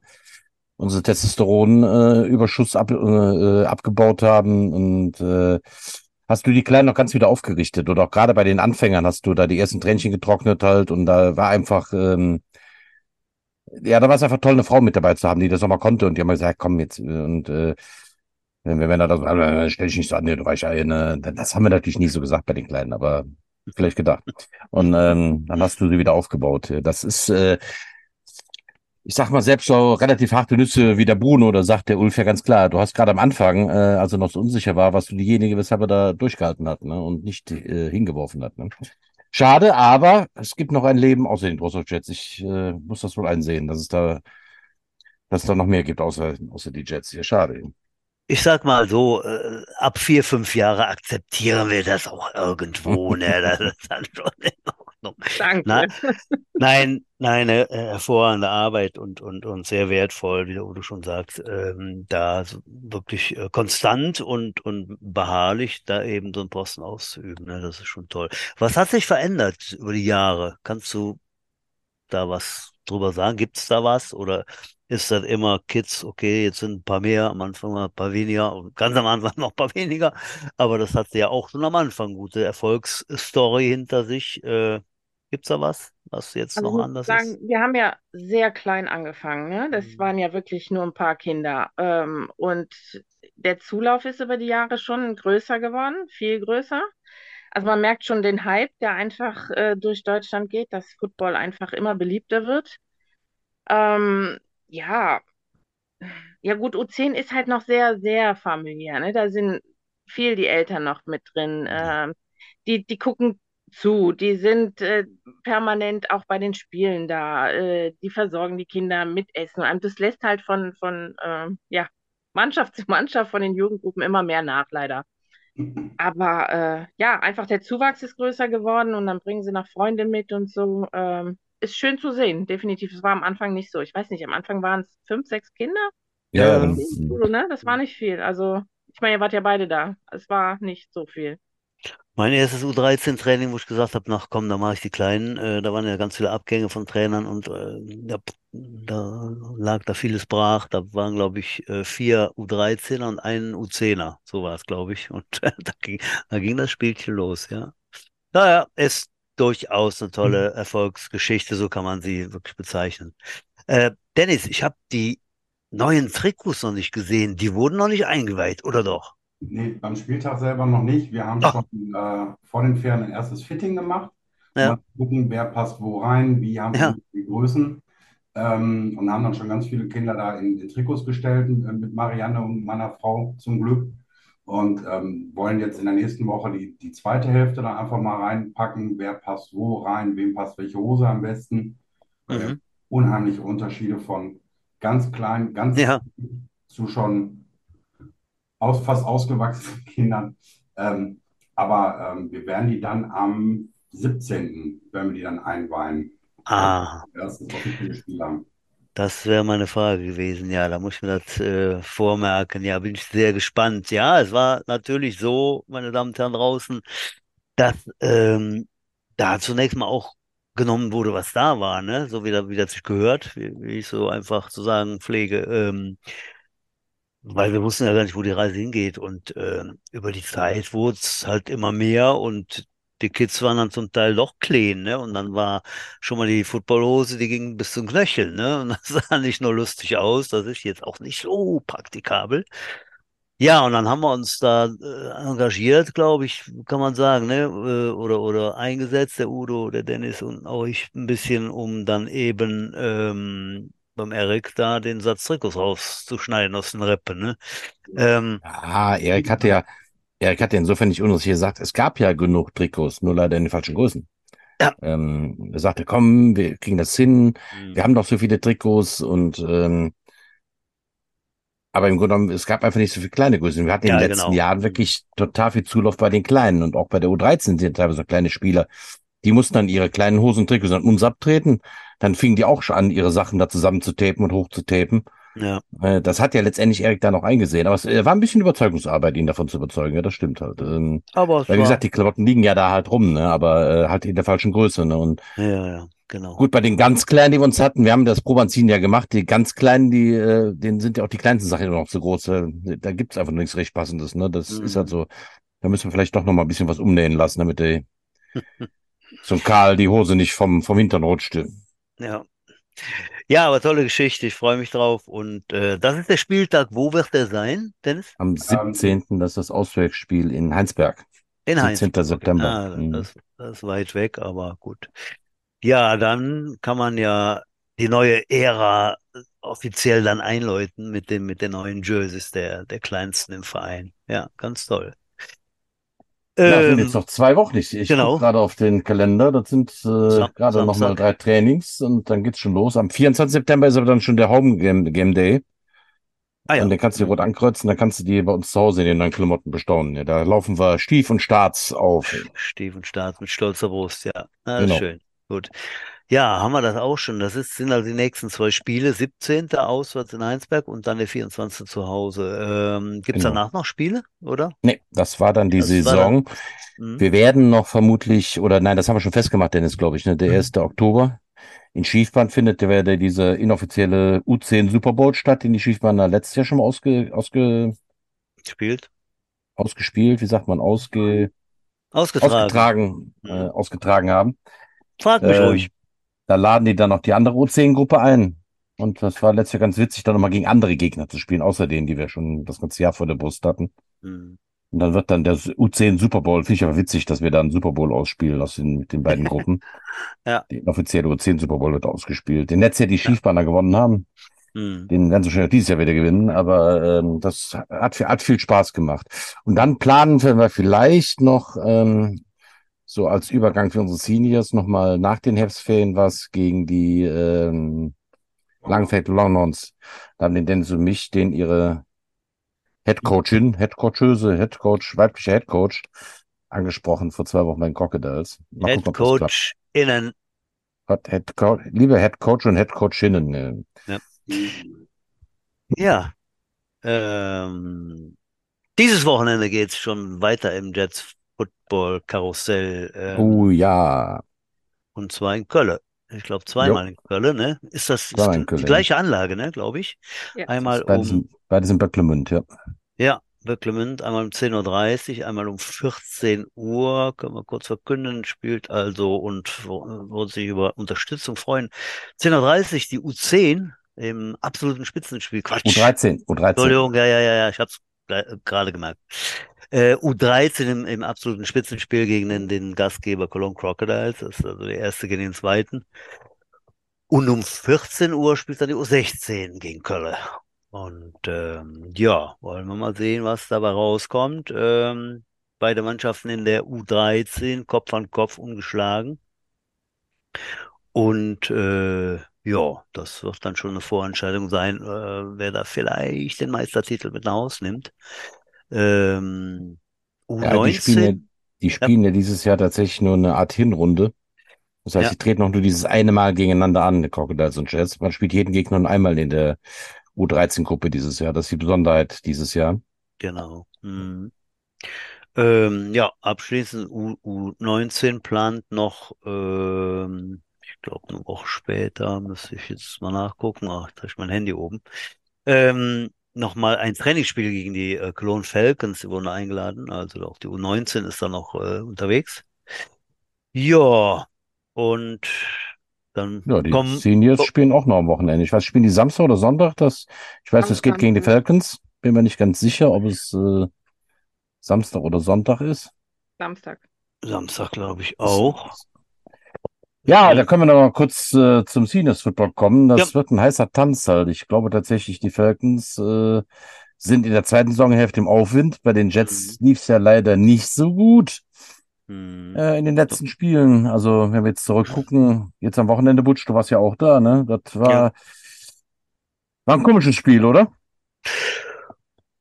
Speaker 1: unsere Testosteronüberschuss ab, äh, abgebaut haben und äh, hast du die Kleinen noch ganz wieder aufgerichtet oder auch gerade bei den Anfängern hast du da die ersten Tränchen getrocknet halt und da war einfach ähm, ja, da war es einfach toll, eine Frau mit dabei zu haben, die das auch mal konnte und die haben gesagt, komm jetzt und äh, wenn wir Männer da so, äh, stell dich nicht so an, du weißt eine, das haben wir natürlich nie so gesagt bei den Kleinen, aber vielleicht gedacht. Und ähm, dann hast du sie wieder aufgebaut. Das ist, äh, ich sag mal, selbst so relativ harte Nüsse wie der Bruno, da sagt der Ulf ja ganz klar, du hast gerade am Anfang, äh, als er noch so unsicher war, warst du diejenige, weshalb er da durchgehalten hat, ne? Und nicht äh, hingeworfen hat. Ne? Schade, aber es gibt noch ein Leben außer den Drossel Jets. Ich äh, muss das wohl einsehen, dass es da, dass es da noch mehr gibt außer, außer die Jets hier. Schade.
Speaker 2: Ich sag mal so, äh, ab vier, fünf Jahre akzeptieren wir das auch irgendwo, ne? <laughs> Das ist dann schon in Ordnung.
Speaker 3: Danke.
Speaker 2: Na, nein, nein, äh, hervorragende Arbeit und, und, und sehr wertvoll, wie Udo schon sagt, ähm, da so wirklich äh, konstant und, und beharrlich da eben so einen Posten auszuüben, ne? Das ist schon toll. Was hat sich verändert über die Jahre? Kannst du da was drüber sagen? Gibt es da was? Oder ist das immer Kids, okay, jetzt sind ein paar mehr, am Anfang mal ein paar weniger und ganz am Anfang <laughs> noch ein paar weniger. Aber das hat ja auch schon am Anfang gute Erfolgsstory hinter sich. Äh, gibt's da was, was jetzt
Speaker 3: Also
Speaker 2: noch anders
Speaker 3: sagen,
Speaker 2: ist?
Speaker 3: wir haben ja sehr klein angefangen, ne? Das
Speaker 2: Mhm.
Speaker 3: waren ja wirklich nur ein paar Kinder. Ähm, und der Zulauf ist über die Jahre schon größer geworden, viel größer. Also man merkt schon den Hype, der einfach äh, durch Deutschland geht, dass Football einfach immer beliebter wird. Ähm, ja, ja gut, U10 ist halt noch sehr, sehr familiär, ne? Da sind viel die Eltern noch mit drin. Ähm, die, die gucken zu, die sind äh, permanent auch bei den Spielen da, äh, die versorgen die Kinder mit Essen. Und das lässt halt von, von ähm, ja, Mannschaft zu Mannschaft von den Jugendgruppen immer mehr nach, leider. Aber äh, ja, einfach der Zuwachs ist größer geworden und dann bringen sie noch Freunde mit und so. Ähm, ist schön zu sehen, definitiv. Es war am Anfang nicht so. Ich weiß nicht, am Anfang waren es fünf, sechs Kinder.
Speaker 1: Ja,
Speaker 3: im Studio, ne? Das war nicht viel. Also, ich meine, ihr wart ja beide da. Es war nicht so viel.
Speaker 2: Mein erstes U13-Training, wo ich gesagt habe, nach komm, da mache ich die Kleinen, äh, da waren ja ganz viele Abgänge von Trainern und äh, ja, da lag da vieles brach. Da waren, glaube ich, äh, vier U13er und ein U10er. So war es, glaube ich. Und <laughs> da ging, da ging das Spielchen los, ja. Naja, ist durchaus eine tolle Erfolgsgeschichte, so kann man sie wirklich bezeichnen. Äh, Dennis, ich habe die neuen Trikots noch nicht gesehen. Die wurden noch nicht eingeweiht, oder doch?
Speaker 4: Nee, beim Spieltag selber noch nicht. Wir haben
Speaker 2: Ah,
Speaker 4: schon äh, vor den Ferien ein erstes Fitting gemacht.
Speaker 2: ja,
Speaker 4: Mal gucken, wer passt wo rein, wie haben
Speaker 2: ja.
Speaker 4: die Größen. Ähm, und haben dann schon ganz viele Kinder da in, in Trikots gestellt, äh, mit Marianne und meiner Frau zum Glück. Und ähm, wollen jetzt in der nächsten Woche die, die zweite Hälfte dann einfach mal reinpacken, wer passt wo rein, wem passt welche Hose am besten.
Speaker 2: Mhm.
Speaker 4: unheimliche Unterschiede von ganz klein, ganz
Speaker 2: Ja.
Speaker 4: zu schon aus, fast ausgewachsenen <laughs> Kindern. Ähm, aber ähm, wir werden die dann am 17. werden wir die dann einweihen.
Speaker 2: Ah,
Speaker 4: erstes offizielle Spiel haben.
Speaker 2: das wäre meine Frage gewesen. Ja, da muss ich mir das äh, vormerken. Ja, bin ich sehr gespannt. Ja, es war natürlich so, meine Damen und Herren draußen, dass ähm, da zunächst mal auch genommen wurde, was da war, ne? So wie, da- wie das sich gehört, wie, wie ich so einfach zu sagen pflege. Ähm, Weil wir wussten ja gar nicht, wo die Reise hingeht. Und äh, über die Zeit wurde es halt immer mehr und die Kids waren dann zum Teil doch clean, ne? Und dann war schon mal die Footballhose, die ging bis zum Knöchel, ne? Und <laughs> das sah nicht nur lustig aus, das ist jetzt auch nicht so praktikabel. Ja, und dann haben wir uns da äh, engagiert, glaube ich, kann man sagen, ne? Äh, oder, oder eingesetzt, der Udo, der Dennis und auch ich ein bisschen, um dann eben ähm, beim Erik da den Satz Trikots rauszuschneiden aus den Rippen, ne? Ähm,
Speaker 1: ja, Erik hatte ja, Erik hat ja insofern nicht unrichtig gesagt, es gab ja genug Trikots, nur leider in den falschen Größen.
Speaker 2: ja.
Speaker 1: Ähm, er sagte, komm, wir kriegen das hin,
Speaker 2: Hm.
Speaker 1: wir haben doch so viele Trikots und ähm, aber im Grunde genommen, es gab einfach nicht so viele kleine Größen. Wir hatten in den
Speaker 2: Ja,
Speaker 1: letzten
Speaker 2: genau.
Speaker 1: Jahren wirklich total viel Zulauf bei den Kleinen und auch bei der U13 sind teilweise so kleine Spieler. Die mussten dann ihre kleinen Hosen und Trikots an uns abtreten. Dann fingen die auch schon an, ihre Sachen da zusammen zu tapen und hochzutapen.
Speaker 2: Ja,
Speaker 1: Äh, Das hat ja letztendlich Erik da noch eingesehen. Aber es äh, war ein bisschen Überzeugungsarbeit, ihn davon zu überzeugen. Ja, das stimmt halt. Ähm,
Speaker 2: aber es
Speaker 1: Weil, wie
Speaker 2: war,
Speaker 1: gesagt, die Klamotten liegen ja da halt rum, ne? Aber äh, halt in der falschen Größe, ne? Und
Speaker 2: ja, ja, genau.
Speaker 1: gut, bei den ganz Kleinen, die wir uns hatten, wir haben das Probanziehen ja gemacht, die ganz Kleinen, die, äh, denen sind ja auch die kleinsten Sachen immer noch zu groß. Äh, da gibt's einfach nichts recht Passendes, ne? Das ist halt
Speaker 2: Mhm.
Speaker 1: so. Da müssen wir vielleicht doch noch mal ein bisschen was umnähen lassen, damit die, <laughs> so ein Karl die Hose nicht vom, vom Hintern rutscht.
Speaker 2: Ja. Ja, aber tolle Geschichte, ich freue mich drauf. Und äh, das ist der Spieltag. Wo wird der sein, Dennis?
Speaker 1: Am
Speaker 4: Ähm,
Speaker 1: 17. das ist das Auswärtsspiel in Heinsberg.
Speaker 2: In
Speaker 1: 17.
Speaker 2: Heinsberg. Okay.
Speaker 1: September.
Speaker 2: Ah,
Speaker 1: Mhm.
Speaker 2: das, das ist weit weg, aber gut. Ja, dann kann man ja die neue Ära offiziell dann einläuten mit den, mit den neuen Jerseys der, der Kleinsten im Verein. Ja, ganz toll.
Speaker 1: Ja, sind jetzt
Speaker 2: Ähm,
Speaker 1: noch zwei Wochen. Ich, ich gucke
Speaker 2: genau.
Speaker 1: gerade auf den Kalender. Das sind äh, gerade noch mal
Speaker 2: Samstag.
Speaker 1: drei Trainings und dann geht's schon los. Am 24. September ist aber dann schon der Home Game, Game Day.
Speaker 2: Ah
Speaker 1: Und
Speaker 2: ja.
Speaker 1: den kannst du dir
Speaker 2: Mhm.
Speaker 1: rot ankreuzen, dann kannst du die bei uns zu Hause in den neuen Klamotten bestaunen. Ja, da laufen wir Stief und Starts auf.
Speaker 2: Steven Staat mit stolzer Brust, ja. Ah,
Speaker 1: Genau.
Speaker 2: schön. Gut. Ja, haben wir das auch schon. Das ist, sind also die nächsten zwei Spiele. 17. auswärts in Heinsberg und dann der 24. zu Hause. Ähm, gibt's
Speaker 1: Genau.
Speaker 2: danach noch Spiele, oder?
Speaker 1: Nee, das war dann die
Speaker 2: Das war dann.
Speaker 1: Saison.
Speaker 2: Mhm.
Speaker 1: Wir werden noch vermutlich, oder nein, das haben wir schon festgemacht, Dennis, glaube ich, ne? Der 1. Oktober. in Schiefbahn findet der, diese inoffizielle U10 Super Bowl statt, den die Schiefbahner letztes Jahr schon mal ausge, ausge,
Speaker 2: Spielt.
Speaker 1: ausgespielt, wie sagt man, ausge,
Speaker 2: Ausgetragen.
Speaker 1: ausgetragen,
Speaker 2: Mhm.
Speaker 1: äh, ausgetragen haben.
Speaker 2: Frag mich
Speaker 1: Ähm,
Speaker 2: ruhig.
Speaker 1: Da laden die dann noch die andere U10-Gruppe ein. Und das war letztes Jahr ganz witzig, dann nochmal gegen andere Gegner zu spielen, außer denen, die wir schon das ganze Jahr vor der Brust hatten.
Speaker 2: Hm.
Speaker 1: Und dann wird dann der U10 Super Bowl, finde ich aber witzig, dass wir da einen Super Bowl ausspielen aus den, mit den beiden Gruppen. <laughs>
Speaker 2: Ja.
Speaker 1: Der offizielle U10 Super Bowl wird ausgespielt. Den letztes Jahr die Schiefbahner gewonnen haben,
Speaker 2: Hm.
Speaker 1: den werden sie wahrscheinlich auch dieses Jahr wieder gewinnen, aber ähm, das hat, hat viel Spaß gemacht. Und dann planen wir vielleicht noch ähm, so als Übergang für unsere Seniors nochmal nach den Herbstferien was gegen die ähm, Langfeld Longnons. Da haben den Dennis und mich, den ihre Headcoachin, Headcoachöse, Headcoach, weiblicher Headcoach, angesprochen vor zwei Wochen bei den Crocodiles. Mal
Speaker 2: Head
Speaker 1: gucken, ob das klappt.
Speaker 2: Coach innen.
Speaker 1: Head, Head Coach, liebe Headcoach und Headcoachinnen. äh,
Speaker 2: Ja. Ähm, dieses Wochenende geht's schon weiter im Jets Football Karussell. Ähm,
Speaker 1: Oh ja.
Speaker 2: Und zwar in Köln. Ich glaube zweimal in Köln, ne? Ist das ist die
Speaker 1: Köln.
Speaker 2: gleiche Anlage, ne, glaube ich.
Speaker 3: Ja.
Speaker 2: Einmal
Speaker 1: Beides,
Speaker 2: um,
Speaker 1: in, beides in Böcklemünd, ja.
Speaker 2: ja, Böcklemünd, einmal um 10.30 Uhr, einmal um 14 Uhr, können wir kurz verkünden, spielt also und wo- würde sich über Unterstützung freuen. 10.30 Uhr die U10 im absoluten Spitzenspiel. Quatsch.
Speaker 1: U13, U13.
Speaker 2: Entschuldigung, ja, ja, ja, ja, ich habe es gerade gemerkt. Äh, U13 im, im absoluten Spitzenspiel gegen den, den Gastgeber Cologne Crocodiles, das ist also der erste gegen den zweiten. Und um 14 Uhr spielt dann die U16 gegen Köln. Und ähm, ja, wollen wir mal sehen, was dabei rauskommt. Ähm, beide Mannschaften in der U13 Kopf an Kopf ungeschlagen. Und äh, ja, das wird dann schon eine Vorentscheidung sein, äh, wer da vielleicht den Meistertitel mit nach Hause nimmt. Ähm,
Speaker 1: Ja, die spielen ja,
Speaker 2: U19,
Speaker 1: die spielen ja dieses Jahr tatsächlich nur eine Art Hinrunde. Das heißt,
Speaker 2: Ja.
Speaker 1: die treten auch nur dieses eine Mal gegeneinander an, die Crocodiles und Jets. Man spielt jeden Gegner nur einmal in der U13-Gruppe dieses Jahr. Das ist die Besonderheit dieses Jahr.
Speaker 2: genau. Mhm. Ähm, ja, abschließend U, U19 plant noch, ähm, ich glaube, eine Woche später, müsste ich jetzt mal nachgucken. Ach, da ist mein Handy oben. Ähm, nochmal ein Trainingsspiel gegen die äh, Cologne Falcons, die wurden eingeladen. Also auch die U19 ist da noch äh, unterwegs. Ja, und dann
Speaker 1: Ja, die
Speaker 2: kommen,
Speaker 1: Seniors
Speaker 2: oh.
Speaker 1: spielen auch noch am Wochenende. Ich weiß, spielen die Samstag oder Sonntag? Das, ich weiß, es geht gegen die. Falcons. Bin mir nicht ganz sicher, ob es äh, Samstag oder Sonntag ist.
Speaker 3: Samstag.
Speaker 2: Samstag, glaube ich, auch.
Speaker 1: Ja, da können wir noch mal kurz äh, zum Seniors Football kommen. Das
Speaker 2: Ja.
Speaker 1: wird ein heißer Tanz halt. Ich glaube tatsächlich, die Falcons äh, sind in der zweiten Saisonhälfte im Aufwind. Bei den Jets lief es ja leider nicht so gut
Speaker 2: Hm.
Speaker 1: äh, in den letzten Spielen. Also, wenn wir jetzt zurückgucken, jetzt am Wochenende, Butsch, du warst ja auch da, ne? Das war,
Speaker 2: Ja.
Speaker 1: war ein komisches Spiel, oder?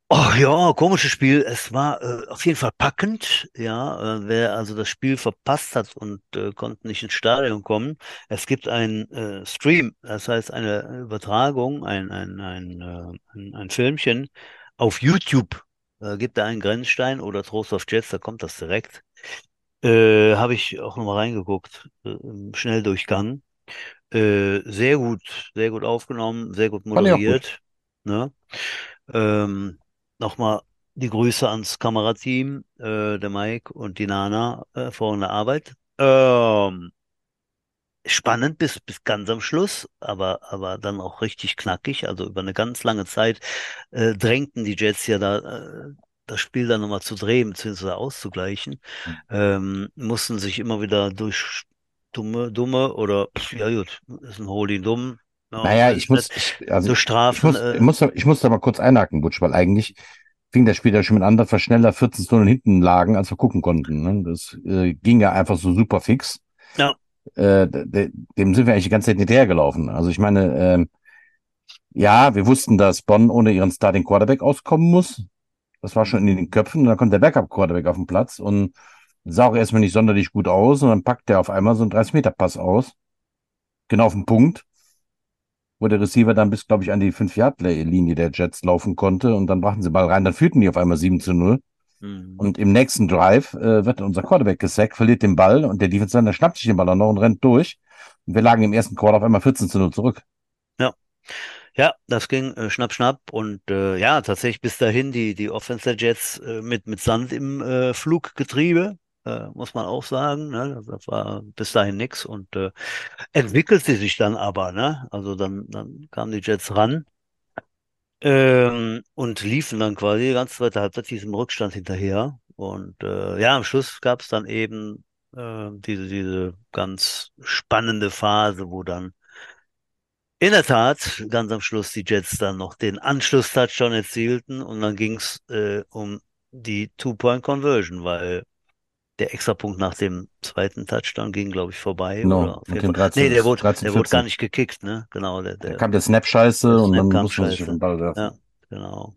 Speaker 2: Ach ja, komisches Spiel. Es war äh, auf jeden Fall packend. Ja, äh, wer also das Spiel verpasst hat und äh, konnte nicht ins Stadion kommen. Es gibt einen äh, Stream, das heißt eine Übertragung, ein, ein, ein, äh, ein, ein Filmchen auf YouTube. Äh, gibt da einen Grenzstein oder Trost auf Jets, da kommt das direkt. Äh, Habe ich auch nochmal reingeguckt, äh, im Schnelldurchgang. Äh, sehr gut, sehr gut aufgenommen, sehr gut. moderiert. Ne? Ähm, nochmal die Grüße ans Kamerateam, äh, der Mike und die Nana äh, vor der Arbeit. Ähm, spannend bis, bis ganz am Schluss, aber, aber dann auch richtig knackig. Also über eine ganz lange Zeit äh, drängten die Jets ja da äh, das Spiel dann nochmal zu drehen bzw. auszugleichen.
Speaker 1: Mhm.
Speaker 2: Ähm, mussten sich immer wieder durch dumme, dumme oder ja gut, ist ein Holding dumm. Ja,
Speaker 1: Naja, ich muss,
Speaker 2: nicht.
Speaker 1: ich, also
Speaker 2: So
Speaker 1: ich
Speaker 2: Strafen,
Speaker 1: muss,
Speaker 2: äh,
Speaker 1: ich muss, da- ich muss da mal kurz einhaken, Butsch, weil eigentlich fing das Spiel ja schon mit an, dass wir schneller 14 Stunden hinten lagen, als wir gucken konnten. Ne? Das äh, ging ja einfach so super fix.
Speaker 2: Ja.
Speaker 1: Äh, de, dem sind wir eigentlich die ganze Zeit hinterhergelaufen. Also ich meine, ähm, ja, wir wussten, dass Bonn ohne ihren Starting Quarterback auskommen muss. Das war schon in den Köpfen. Und dann kommt der Backup Quarterback auf den Platz und sah auch erstmal nicht sonderlich gut aus. Und dann packt der auf einmal so einen 30-Meter-Pass aus. Genau auf den Punkt wo der Receiver dann bis, glaube ich, an die 5-Yard-Linie der Jets laufen konnte und dann brachten sie Ball rein, dann führten die auf einmal 7 zu 0
Speaker 2: Mhm.
Speaker 1: und im nächsten Drive äh, wird unser Quarterback gesackt, verliert den Ball und der Defense-Liner schnappt sich den Ball auch noch und rennt durch Wir lagen im ersten Quarter auf einmal 14 zu 0 zurück.
Speaker 2: Ja, das ging äh, schnapp, schnapp. Und äh, ja, tatsächlich bis dahin die, die Offense der Jets äh, mit, mit Sand im äh, Fluggetriebe, äh, muss man auch sagen. Ne? Das war bis dahin nix und äh, entwickelte sich dann aber. Ne? Also dann, dann kamen die Jets ran ähm, und liefen dann quasi die ganze zweite Halbzeit diesem Rückstand hinterher. Und äh, ja, am Schluss gab es dann eben äh, diese, diese ganz spannende Phase, wo dann in der Tat, ganz am Schluss die Jets dann noch den Anschluss-Touchdown erzielten und dann ging es äh, um die Two-Point-Conversion, weil der Extrapunkt nach dem zweiten Touchdown ging, glaube ich, vorbei. Oder auf
Speaker 1: mit dem
Speaker 2: Fall.
Speaker 1: 13,
Speaker 2: nee, der wurde,
Speaker 1: 13,
Speaker 2: der wurde
Speaker 1: 14.
Speaker 2: gar nicht gekickt, ne? Genau, der,
Speaker 1: Da
Speaker 2: der,
Speaker 1: kam der Snap-Scheiße und
Speaker 2: Snap
Speaker 1: dann musste man sich auf den Ball werfen.
Speaker 2: Ja, genau.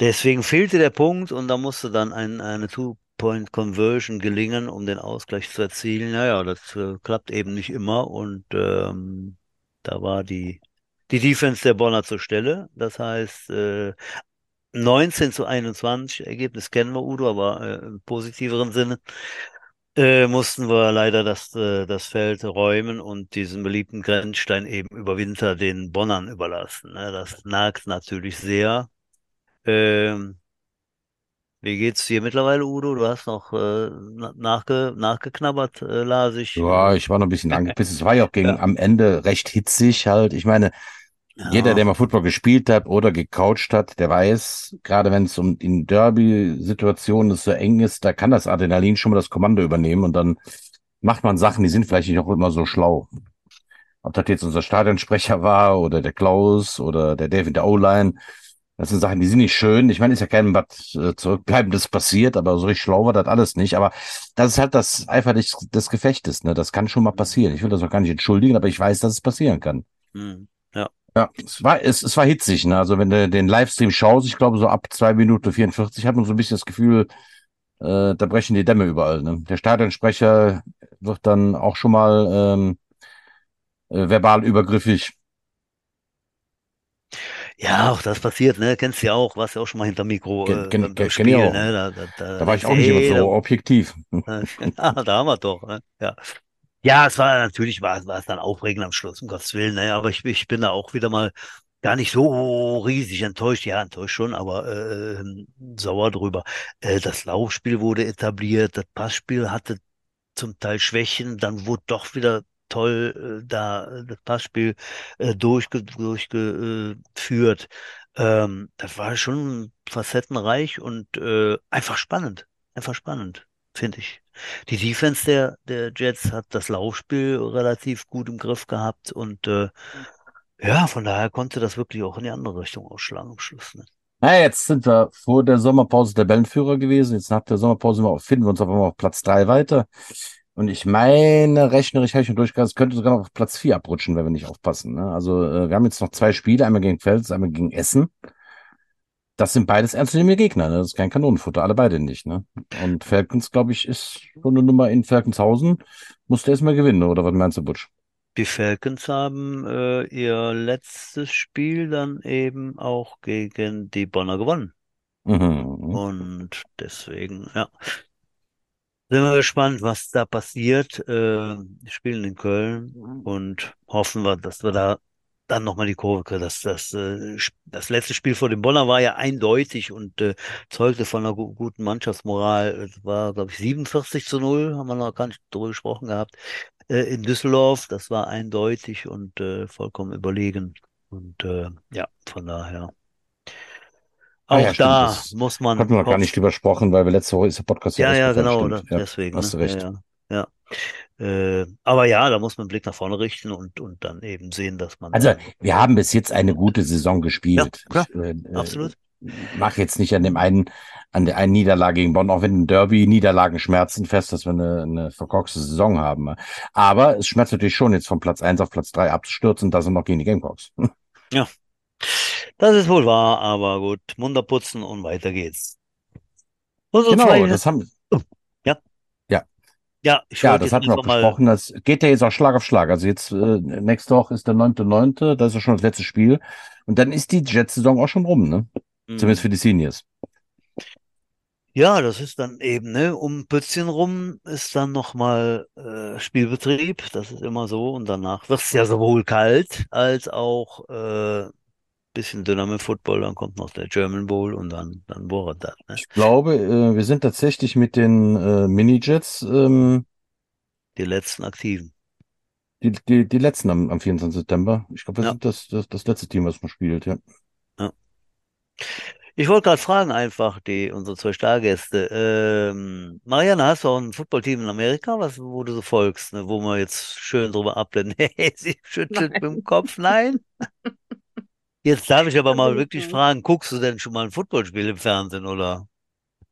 Speaker 2: Deswegen fehlte der Punkt und da musste dann ein, eine Two-Point-Conversion gelingen, um den Ausgleich zu erzielen. Naja, das äh, klappt eben nicht immer und ähm, da war die, die Defense der Bonner zur Stelle. Das heißt, äh, 19 zu 21, Ergebnis kennen wir, Udo, aber äh, im positiveren Sinne, äh, mussten wir leider das, äh, das Feld räumen und diesen beliebten Grenzstein eben über Winter den Bonnern überlassen. Ne? Das nagt natürlich sehr. Ähm, wie geht's dir mittlerweile, Udo? Du hast noch äh, na- nachge nachgeknabbert, äh, las ich.
Speaker 1: Ja, ich war noch ein bisschen angepisst. Es war ja auch gegen
Speaker 2: Ja.
Speaker 1: am Ende recht hitzig halt. Ich meine, jeder, der
Speaker 2: ja,
Speaker 1: mal Football gespielt hat oder gecoacht hat, der weiß, gerade wenn es um in Derby-Situationen so eng ist, da kann das Adrenalin schon mal das Kommando übernehmen und dann macht man Sachen, die sind vielleicht nicht auch immer so schlau. Ob das jetzt unser Stadionsprecher war oder der Klaus oder der Dave in der O-Line. Das sind Sachen, die sind nicht schön. Ich meine, ist ja keinem was äh, Zurückbleibendes passiert, aber so richtig schlau war das alles nicht. Aber das ist halt das einfach des, des Gefechtes. Ne? Das kann schon mal passieren. Ich will das auch gar nicht entschuldigen, aber ich weiß, dass es passieren kann.
Speaker 2: hm, ja.
Speaker 1: Es war, es, es war hitzig. Ne? Also wenn du den Livestream schaust, ich glaube so ab zwei Minuten 44 hat man so ein bisschen das Gefühl, äh, da brechen die Dämme überall. Ne? Der Stadionsprecher wird dann auch schon mal ähm, äh, verbal übergriffig.
Speaker 2: Ja, auch das passiert, ne? Kennst du ja auch, warst ja auch schon mal hinter Mikro äh,
Speaker 1: gen-
Speaker 2: beim, Spiel,
Speaker 1: genau.
Speaker 2: ne? Da, da, da,
Speaker 1: Da war ich auch
Speaker 2: du,
Speaker 1: nicht immer
Speaker 2: hey,
Speaker 1: so objektiv.
Speaker 2: da, <laughs> ja, da haben wir doch, ne? Ja. Ja, es war natürlich war, war es dann aufregend am Schluss, um Gottes Willen, ne? Aber ich, ich bin da auch wieder mal gar nicht so riesig enttäuscht, ja, enttäuscht schon, aber äh, sauer drüber. Äh, das Laufspiel wurde etabliert, das Passspiel hatte zum Teil Schwächen, dann wurde doch wieder toll äh, da äh, das Passspiel äh, durchge durchgeführt. Ähm, das war schon facettenreich und äh, einfach spannend. Einfach spannend, finde ich. Die Defense der, der Jets hat das Laufspiel relativ gut im Griff gehabt und äh, ja, von daher konnte das wirklich auch in die andere Richtung ausschlagen am Schluss. Ne?
Speaker 1: Na, jetzt sind wir vor der Sommerpause Tabellenführer gewesen. Jetzt nach der Sommerpause finden wir uns auf einmal auf Platz drei weiter. Und ich meine, rechnerisch habe ich schon durchgegangen, es könnte sogar noch auf Platz vier abrutschen, wenn wir nicht aufpassen. Ne? Also äh, wir haben jetzt noch zwei Spiele, einmal gegen Pfälz, einmal gegen Essen. Das sind beides ernstzunehmende Gegner, ne? Das ist kein Kanonenfutter, alle beide nicht, ne? Und Falcons, glaube ich, ist schon eine Nummer in Falkenshausen. Musste erstmal gewinnen, oder was meinst du, Butch?
Speaker 2: Die Falcons haben äh, ihr letztes Spiel dann eben auch gegen die Bonner gewonnen.
Speaker 1: Mhm.
Speaker 2: Und deswegen, ja, sind wir gespannt, was da passiert. Äh, wir spielen in Köln und hoffen wir, dass wir da dann nochmal die Kurve. Das, das, äh, das letzte Spiel vor dem Bonner war ja eindeutig und äh, zeugte von einer gu guten Mannschaftsmoral. Es war, glaube ich, 47 zu 0, haben wir noch gar nicht drüber gesprochen gehabt. Äh, in Düsseldorf, das war eindeutig und äh, vollkommen überlegen. Und äh, ja, von daher.
Speaker 1: Ah
Speaker 2: Auch
Speaker 1: ja, stimmt,
Speaker 2: da
Speaker 1: das
Speaker 2: muss man
Speaker 1: Hatten wir noch gar nicht drüber gesprochen, weil wir letzte Woche ist der Podcast
Speaker 2: ja, ja,
Speaker 1: rausgefallen,
Speaker 2: genau,
Speaker 1: stimmt.
Speaker 2: da,
Speaker 1: Ja,
Speaker 2: deswegen.
Speaker 1: hast du
Speaker 2: ne?
Speaker 1: recht.
Speaker 2: Ja, ja. ja. Äh, aber ja, da muss man einen Blick nach vorne richten und, und dann eben sehen, dass man.
Speaker 1: Also, wir haben bis jetzt eine gute Saison gespielt.
Speaker 2: Ja, klar.
Speaker 1: Ich, äh,
Speaker 2: Absolut.
Speaker 1: Mach jetzt nicht an dem einen, an der einen Niederlage gegen Bonn, auch wenn ein Derby Niederlagen schmerzen fest, dass wir eine, eine verkorkste Saison haben. Aber es schmerzt natürlich schon, jetzt von Platz eins auf Platz drei abzustürzen, da sind noch gegen die Gamecocks. <laughs>
Speaker 2: Das ist wohl wahr, aber gut, Munter putzen und weiter geht's. Unsere
Speaker 1: Genau,
Speaker 2: zwei,
Speaker 1: das haben,
Speaker 2: ja, ich
Speaker 1: ja, das hatten wir auch besprochen. Das geht ja jetzt auch Schlag auf Schlag. Also jetzt, äh, nächste Woche ist der neunte, neunte, das ist ja schon das letzte Spiel. Und dann ist die Jet-Saison auch schon rum, ne?
Speaker 2: Hm,
Speaker 1: Zumindest für die Seniors.
Speaker 2: Ja, das ist dann eben, ne, um Pützchen rum ist dann nochmal äh, Spielbetrieb, das ist immer so. Und danach wird es ja sowohl kalt als auch äh, bisschen dünner mit Football, dann kommt noch der German Bowl und dann, dann Borat das, ne?
Speaker 1: Ich glaube, äh, wir sind tatsächlich mit den äh, Minijets ähm,
Speaker 2: Die letzten Aktiven.
Speaker 1: die, die, die letzten am, am 24. September. Ich glaube, wir
Speaker 2: Ja.
Speaker 1: sind das, das, das letzte Team, was man spielt, ja.
Speaker 2: Ich wollte gerade fragen einfach, die, unsere zwei Stargäste. Ähm, Marianne, hast du auch ein Footballteam in Amerika, was, wo du so folgst, ne, wo man jetzt schön drüber abblenden? <laughs> Sie schüttelt mit dem Kopf, nein. <laughs> Jetzt darf ich aber mal
Speaker 3: ich
Speaker 2: wirklich fragen, guckst du denn schon mal ein Footballspiel im Fernsehen, oder?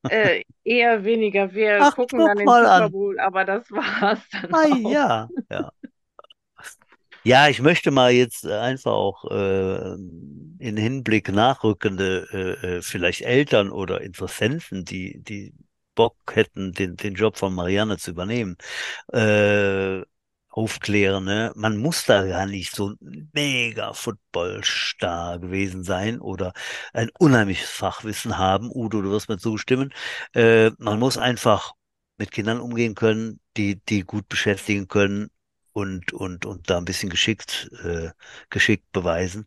Speaker 3: Äh, eher weniger. Wir
Speaker 2: Ach,
Speaker 3: gucken
Speaker 2: guck
Speaker 3: dann den. Super Bowl, aber das war's dann
Speaker 2: Ah
Speaker 3: auch.
Speaker 2: ja, ja. Ja, ich möchte mal jetzt einfach auch äh, in Hinblick nachrückende äh, äh, vielleicht Eltern oder Interessenten, die die Bock hätten, den den Job von Marianne zu übernehmen, äh, aufklären. Ne? Man muss da gar nicht so ein mega Footballstar gewesen sein oder ein unheimliches Fachwissen haben. Udo, du wirst mir zustimmen. Äh, man muss einfach mit Kindern umgehen können, die die gut beschäftigen können und, und, und da ein bisschen geschickt, äh, geschickt beweisen.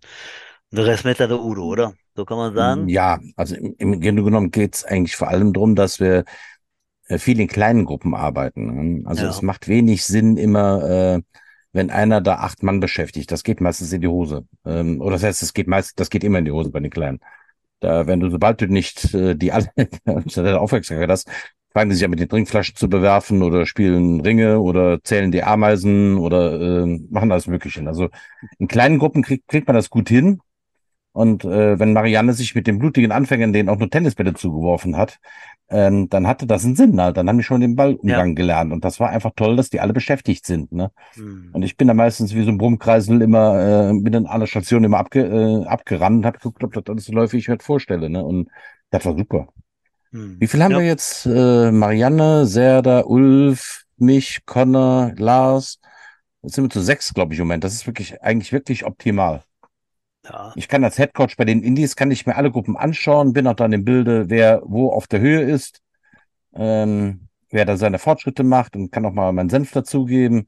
Speaker 2: Der Rest der Udo, oder? So kann man sagen.
Speaker 1: Ja, also im, im Grunde genommen geht es eigentlich vor allem darum, dass wir viel in kleinen Gruppen arbeiten. ne? Also
Speaker 2: Ja.
Speaker 1: es macht wenig Sinn immer, äh, wenn einer da acht Mann beschäftigt. Das geht meistens in die Hose. Ähm, oder das heißt, es geht meist, das geht immer in die Hose bei den Kleinen. Da, wenn du, sobald du nicht äh, die alle <laughs> Aufmerksamkeit hast, fangen die sich an mit den Trinkflaschen zu bewerfen oder spielen Ringe oder zählen die Ameisen oder äh, machen alles Mögliche. Also in kleinen Gruppen kriegt, kriegt man das gut hin. Und äh, wenn Marianne sich mit den blutigen Anfängern, denen auch nur Tennisbälle zugeworfen hat, ähm, dann hatte das einen Sinn halt. Dann haben die schon den Ballumgang gelernt. Und das war einfach toll, dass die alle beschäftigt sind. Ne?
Speaker 2: Hm.
Speaker 1: Und ich bin da meistens wie so ein Brummkreisel immer, äh, bin in aller Stationen immer abge, äh, abgerannt und habe geguckt, ob das alles so läuft, wie ich mir das vorstelle. Ne? Und das war super.
Speaker 2: Hm.
Speaker 1: Wie viel haben
Speaker 2: Ja.
Speaker 1: wir jetzt? Äh, Marianne, Serda, Ulf, mich, Connor, Lars. Jetzt sind wir zu sechs, glaube ich, im Moment. Das ist wirklich, eigentlich wirklich optimal.
Speaker 2: Ja.
Speaker 1: Ich kann als Headcoach bei den Indies, kann ich mir alle Gruppen anschauen, bin auch dann im Bilde, wer wo auf der Höhe ist, ähm, wer da seine Fortschritte macht und kann auch mal meinen Senf dazugeben.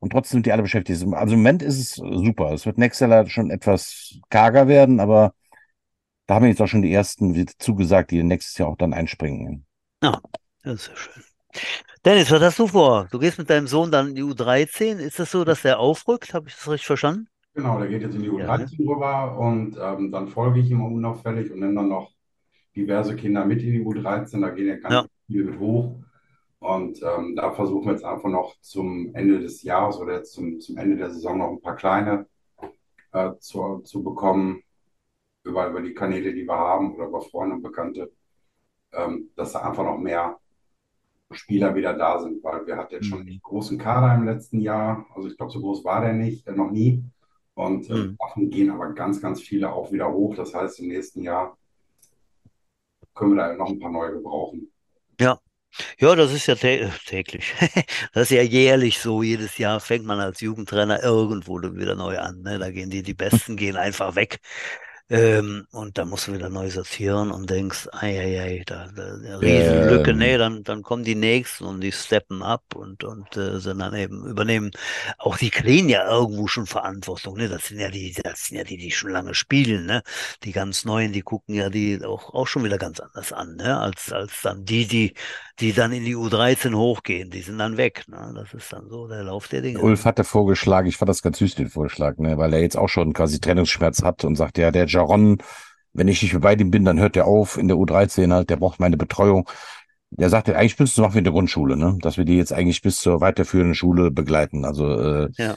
Speaker 1: Und trotzdem sind die alle beschäftigt. Also im Moment ist es super. Es wird nächstes Jahr schon etwas karger werden, aber da haben jetzt auch schon die ersten zugesagt, die nächstes Jahr auch dann einspringen.
Speaker 2: Ja, das ist ja schön. Dennis, was hast du vor? Du gehst mit deinem Sohn dann in die U13. Ist das so, dass der aufrückt? Habe ich das richtig verstanden?
Speaker 4: Genau, der geht jetzt in die
Speaker 2: Ja, ne?
Speaker 4: U13 rüber und ähm, dann folge ich ihm auch unauffällig und nehme dann noch diverse Kinder mit in die U13. Da gehen ja ganz
Speaker 2: Ja.
Speaker 4: viele mit hoch. Und ähm, da versuchen wir jetzt einfach noch zum Ende des Jahres oder jetzt zum, zum Ende der Saison noch ein paar kleine äh, zu, zu bekommen, über, über die Kanäle, die wir haben oder über Freunde und Bekannte, ähm, dass da einfach noch mehr Spieler wieder da sind, weil wir hatten jetzt schon
Speaker 2: Mhm.
Speaker 4: einen großen Kader im letzten Jahr. Also ich glaube, so groß war der nicht, äh, noch nie. Und äh,
Speaker 2: Mhm.
Speaker 4: davon gehen aber ganz, ganz viele auch wieder hoch. Das heißt, im nächsten Jahr können wir da noch ein paar neue gebrauchen.
Speaker 2: Ja. Ja, das ist ja tä äh, täglich. <laughs> Das ist ja jährlich so. Jedes Jahr fängt man als Jugendtrainer irgendwo wieder neu an. Ne? Da gehen die, die Besten gehen einfach weg. Ähm, und da musst du wieder neu sortieren und denkst, ei, ei, ei, da, da eine Riesenlücke.
Speaker 1: Ähm.
Speaker 2: Nee, dann, dann kommen die Nächsten und die steppen ab und, und äh, sind dann eben übernehmen. Auch die kriegen ja irgendwo schon Verantwortung. Ne? Das sind ja die, das sind ja die, die schon lange spielen. Ne? Die ganz Neuen, die gucken ja die auch, auch schon wieder ganz anders an, ne? Als, als dann die, die, die dann in die U13 hochgehen, die sind dann weg. Ne? Das ist dann so der Lauf der Dinge.
Speaker 1: Ulf hatte vorgeschlagen, ich fand das ganz süß, den Vorschlag, ne, weil er jetzt auch schon quasi Trennungsschmerz hat und sagt, ja, der Jaron, wenn ich nicht mehr bei ihm bin, dann hört er auf in der U13 halt, der braucht meine Betreuung. Der sagte, eigentlich müsstest du machen wie in der Grundschule, ne, dass wir die jetzt eigentlich bis zur weiterführenden Schule begleiten. Also, äh,
Speaker 2: Ja.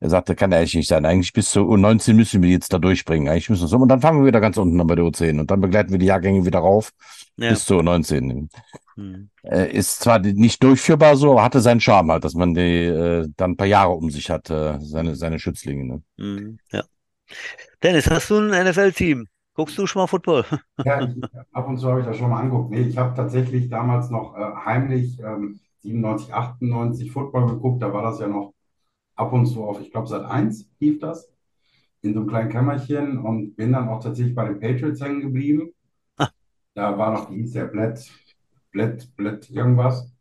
Speaker 1: er sagte, kann eigentlich nicht sein. Eigentlich bis zur U19 müssen wir jetzt da durchbringen. Eigentlich müssen wir so. Und dann fangen wir wieder ganz unten an bei der U10 und dann begleiten wir die Jahrgänge wieder rauf
Speaker 2: Ja.
Speaker 1: bis zur U19.
Speaker 2: Hm.
Speaker 1: Äh, ist zwar nicht durchführbar so, aber hatte seinen Charme halt, dass man die äh, dann ein paar Jahre um sich hat, äh, seine, seine Schützlinge. Ne?
Speaker 2: Hm. Ja. Dennis, hast du ein NFL-Team? Guckst du schon mal Football? <laughs>
Speaker 4: Ja, ich, ab und zu habe ich das schon mal angeguckt. Nee, ich habe tatsächlich damals noch äh, heimlich ähm, 97, 98 Football geguckt. Da war das ja noch ab und zu auf, ich glaube, seit 1 lief das, in so einem kleinen Kämmerchen und bin dann auch tatsächlich bei den Patriots hängen geblieben.
Speaker 2: Ah.
Speaker 4: Da war noch, hieß der Blatt? Bled, Bled irgendwas.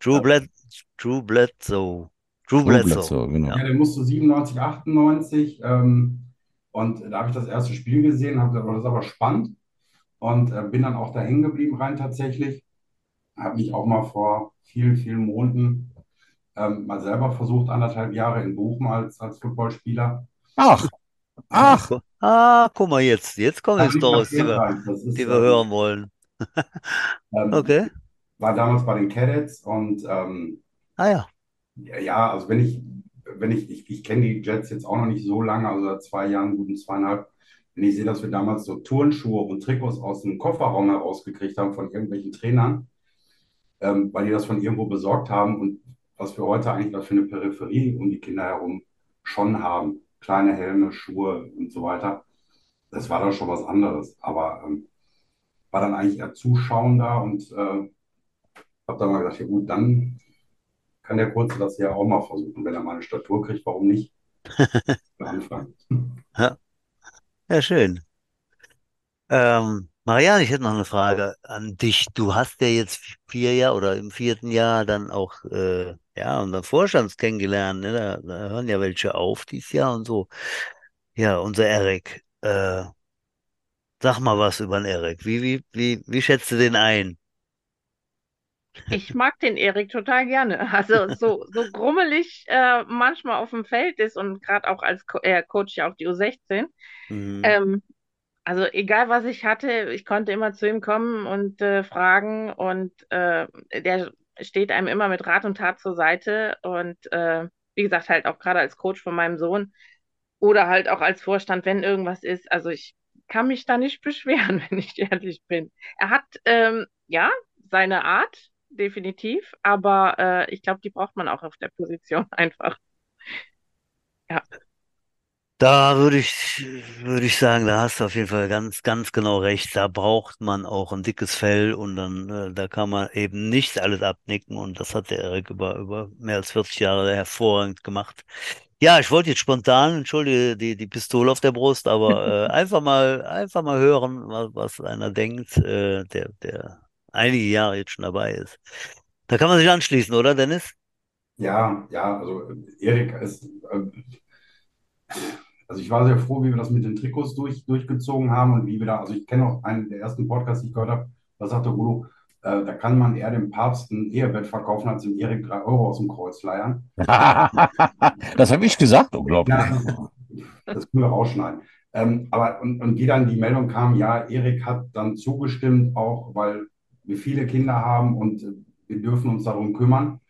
Speaker 2: Drew Bled, Drew Bledsoe. Drew Bledsoe.
Speaker 1: Bledsoe, genau.
Speaker 4: Ja, der musste 97, 98. Ähm, und da habe ich das erste Spiel gesehen, habe gesagt, oh, das ist aber spannend. Und äh, bin dann auch da hängen geblieben rein tatsächlich. Habe mich auch mal vor vielen, vielen Monaten ähm, mal selber versucht, anderthalb Jahre in Bochum als, als Footballspieler.
Speaker 1: Ach, ach,
Speaker 2: Ah, guck mal jetzt. Jetzt kommen die Storys, die wir,
Speaker 4: ist,
Speaker 2: die wir
Speaker 4: ähm,
Speaker 2: hören wollen. <laughs>
Speaker 4: ähm,
Speaker 2: Okay.
Speaker 4: war damals bei den Cadets und ähm,
Speaker 2: Ah ja.
Speaker 4: ja, ja, also wenn ich, wenn ich, ich, ich kenne die Jets jetzt auch noch nicht so lange, also seit zwei Jahren, guten zweieinhalb, wenn ich sehe, dass wir damals so Turnschuhe und Trikots aus dem Kofferraum herausgekriegt haben von irgendwelchen Trainern, ähm, weil die das von irgendwo besorgt haben und was wir heute eigentlich da für eine Peripherie um die Kinder herum schon haben. Kleine Helme, Schuhe und so weiter. Das war doch schon was anderes. Aber ähm, war dann eigentlich eher zuschauender und äh, habe dann mal gedacht, ja gut, dann kann der Kurze das ja auch mal versuchen. Wenn er mal eine Statur kriegt, warum nicht? <laughs> Anfangen.
Speaker 2: Ja, ja, schön. Ähm, Marianne, ich hätte noch eine Frage an dich. Du hast ja jetzt vier Jahre oder im vierten Jahr dann auch äh, ja unseren Vorstand kennengelernt. Ne? Da, da hören ja welche auf dieses Jahr und so. Ja, unser Erik. Äh, sag mal was über den Erik. Wie, wie, wie, wie schätzt du den ein?
Speaker 3: Ich mag den Erik total gerne. <laughs> Also so, so grummelig äh, manchmal auf dem Feld ist und gerade auch als Co er coacht ja auch die U16.
Speaker 2: Mhm.
Speaker 3: Ähm, also egal was ich hatte, ich konnte immer zu ihm kommen und äh, fragen und äh, der steht einem immer mit Rat und Tat zur Seite und äh, wie gesagt halt auch gerade als Coach von meinem Sohn oder halt auch als Vorstand, wenn irgendwas ist. Also ich kann mich da nicht <laughs> beschweren, wenn ich ehrlich bin. Er hat ähm, ja seine Art, definitiv, aber äh, ich glaube, die braucht man auch auf der Position <laughs> einfach. Ja.
Speaker 2: Da würde ich, würde ich sagen, da hast du auf jeden Fall ganz, ganz genau recht. Da braucht man auch ein dickes Fell und dann, äh, da kann man eben nicht alles abnicken und das hat der Erik über, über mehr als 40 Jahre hervorragend gemacht. Ja, ich wollte jetzt spontan, entschuldige, die, die Pistole auf der Brust, aber äh, <laughs> einfach mal, einfach mal hören, was, was einer denkt, äh, der, der einige Jahre jetzt schon dabei ist. Da kann man sich anschließen, oder, Dennis?
Speaker 4: Ja, ja, also Erik ist, äh, also ich war sehr froh, wie wir das mit den Trikots durch, durchgezogen haben und wie wir da, also ich kenne auch einen der ersten Podcasts, die ich gehört habe, da sagte Udo, äh, da kann man eher dem Papst ein Ehebett verkaufen, als dem Erik drei Euro aus dem Kreuz leiern. <laughs>
Speaker 1: das habe ich gesagt, unglaublich.
Speaker 4: Ja, das können wir rausschneiden. Ähm, aber und, und wie dann die Meldung kam, ja, Erik hat dann zugestimmt, auch weil wir viele Kinder haben und äh, wir dürfen uns darum kümmern.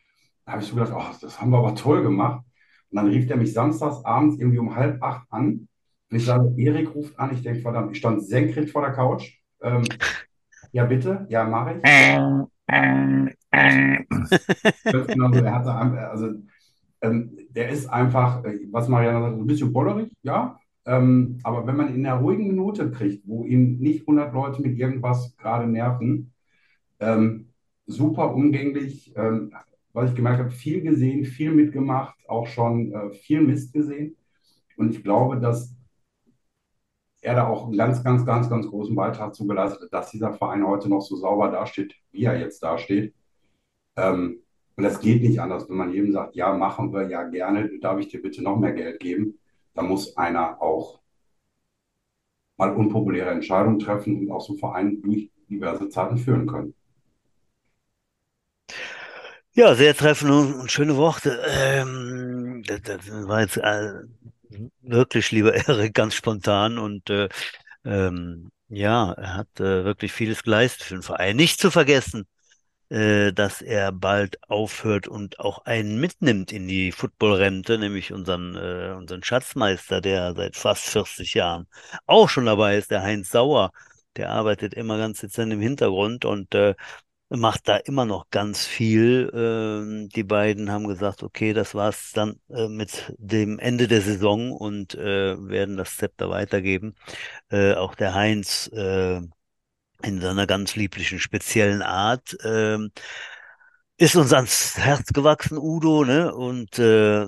Speaker 4: Da habe ich so gedacht, oh, das haben wir aber toll gemacht. Und dann rief der mich samstags abends irgendwie um halb acht an. Und ich sage, Erik ruft an. Ich denke, verdammt, ich stand senkrecht vor der Couch. Ähm, ja, bitte, ja, mache ich. Ganz genau so. Er hatte, also, ähm, der ist einfach, äh, was Marianne sagt, ein bisschen bollerig, ja. Ähm, aber wenn man in einer ruhigen Minute kriegt, wo ihn nicht 100 Leute mit irgendwas gerade nerven, ähm, super umgänglich, ähm, was ich gemerkt habe, viel gesehen, viel mitgemacht, auch schon äh, viel Mist gesehen. Und ich glaube, dass er da auch einen ganz, ganz, ganz, ganz großen Beitrag zu geleistet hat, dass dieser Verein heute noch so sauber dasteht, wie er jetzt dasteht. Ähm, und das geht nicht anders, wenn man jedem sagt, ja, machen wir, ja, gerne, darf ich dir bitte noch mehr Geld geben. Da muss einer auch mal unpopuläre Entscheidungen treffen und auch so Verein durch diverse Zeiten führen können.
Speaker 2: Ja, sehr treffend und, schöne Worte. Ähm, das, das war jetzt äh, wirklich, lieber <laughs> Erik, ganz spontan und äh, ähm, ja, er hat äh, wirklich vieles geleistet für den Verein. Nicht zu vergessen, äh, dass er bald aufhört und auch einen mitnimmt in die Footballrente, nämlich unseren, äh, unseren Schatzmeister, der seit fast 40 Jahren auch schon dabei ist, der Heinz Sauer. Der arbeitet immer ganz dezent im Hintergrund und äh, macht da immer noch ganz viel. Ähm, die beiden haben gesagt, okay, das war's dann äh, mit dem Ende der Saison und äh, werden das Zepter weitergeben. Äh, auch der Heinz äh, in seiner ganz lieblichen, speziellen Art ähm, ist uns ans Herz gewachsen, Udo, ne? Und äh,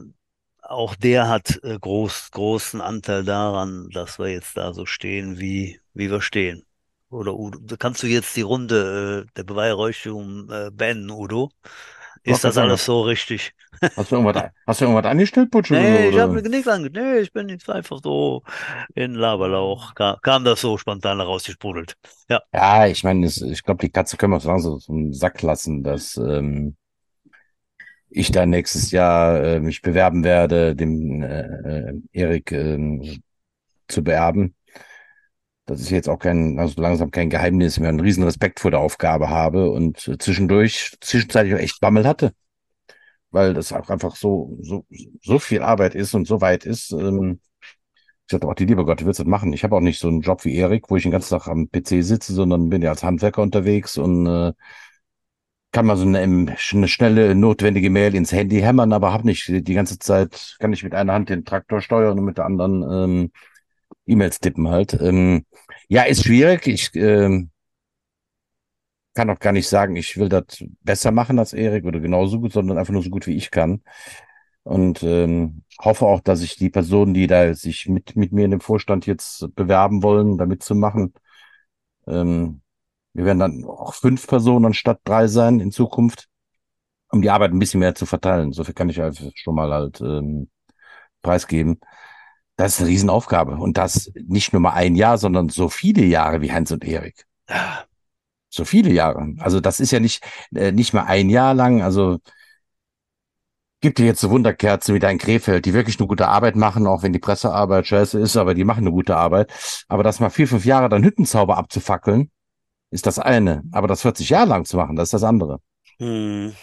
Speaker 2: auch der hat äh, groß, großen Anteil daran, dass wir jetzt da so stehen, wie, wie wir stehen. Oder Udo, kannst du jetzt die Runde äh, der Beweihräucherung äh, beenden, Udo? Ist das alles so richtig?
Speaker 1: Hast du irgendwas, <laughs> hast du irgendwas angestellt, Butch?
Speaker 2: Nee, ich habe nichts ange... Nee, ich bin jetzt einfach so in Laberlauch. Kam, kam das so spontan rausgesprudelt. Ja.
Speaker 1: Ja, ich meine, ich glaube, die Katze können wir so langsam so einen Sack lassen, dass ähm, ich da nächstes Jahr äh, mich bewerben werde, dem äh, äh Erik äh, zu beerben. Das ist jetzt auch kein, also langsam kein Geheimnis mehr, einen riesen Respekt vor der Aufgabe habe und zwischendurch, zwischenzeitlich auch echt Bammel hatte. Weil das auch einfach so, so, so viel Arbeit ist und so weit ist. Ähm, ich sagte auch, die liebe Gott, du willst das machen. Ich habe auch nicht so einen Job wie Erik, wo ich den ganzen Tag am PC sitze, sondern bin ja als Handwerker unterwegs und äh, kann mal so eine, eine schnelle, notwendige Mail ins Handy hämmern, aber habe nicht die ganze Zeit, kann ich mit einer Hand den Traktor steuern und mit der anderen ähm, E-Mails tippen halt. Ähm, ja, ist schwierig. Ich ähm, kann auch gar nicht sagen, ich will das besser machen als Erik oder genauso gut, sondern einfach nur so gut wie ich kann. Und ähm, hoffe auch, dass ich die Personen, die da sich mit, mit mir in dem Vorstand jetzt bewerben wollen, da mitzumachen, ähm, wir werden dann auch fünf Personen anstatt drei sein in Zukunft, um die Arbeit ein bisschen mehr zu verteilen. So viel kann ich einfach schon mal halt ähm, preisgeben. Das ist eine Riesenaufgabe. Und das nicht nur mal ein Jahr, sondern so viele Jahre wie Hans und Erik. So viele Jahre. Also das ist ja nicht, äh, nicht mal ein Jahr lang. Also gibt dir jetzt so Wunderkerzen wie dein Krefeld, die wirklich eine gute Arbeit machen, auch wenn die Pressearbeit scheiße ist, aber die machen eine gute Arbeit. Aber das mal vier, fünf Jahre dann Hüttenzauber abzufackeln, ist das eine. Aber das 40 Jahre lang zu machen, das ist das andere.
Speaker 2: Hm,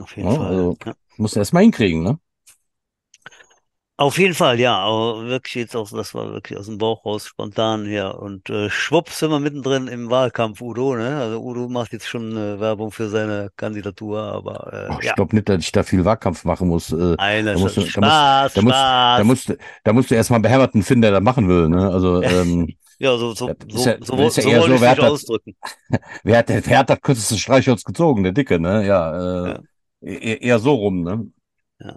Speaker 2: auf jeden
Speaker 1: ja,
Speaker 2: Fall.
Speaker 1: Also,
Speaker 2: ja.
Speaker 1: Musst du erst mal hinkriegen, ne?
Speaker 2: Auf jeden Fall, ja, aber wirklich jetzt auch, das war wirklich aus dem Bauch raus, spontan hier. Und äh, schwupp sind wir mittendrin im Wahlkampf, Udo, ne? Also Udo macht jetzt schon äh, Werbung für seine Kandidatur, aber äh,
Speaker 1: Ach, ich
Speaker 2: ja.
Speaker 1: glaube nicht, dass ich da viel Wahlkampf machen muss. Äh,
Speaker 2: Einer
Speaker 1: da musst du- da musst-
Speaker 2: Spaß,
Speaker 1: da musst-
Speaker 2: Spaß.
Speaker 1: da musst, du- da musst du erstmal einen behämmerten finden, der das machen will, ne? Also, <laughs> ähm,
Speaker 2: ja, so, so,
Speaker 1: das
Speaker 2: so,
Speaker 1: ja-
Speaker 2: so,
Speaker 1: ja
Speaker 2: so
Speaker 1: eher
Speaker 2: wollte
Speaker 1: so,
Speaker 2: ich mich ausdrücken. <laughs>
Speaker 1: wer hat, wer hat das kürzeste Streichholz gezogen? Der Dicke, ne? Ja, äh, e- eher so rum, ne?
Speaker 2: Ja,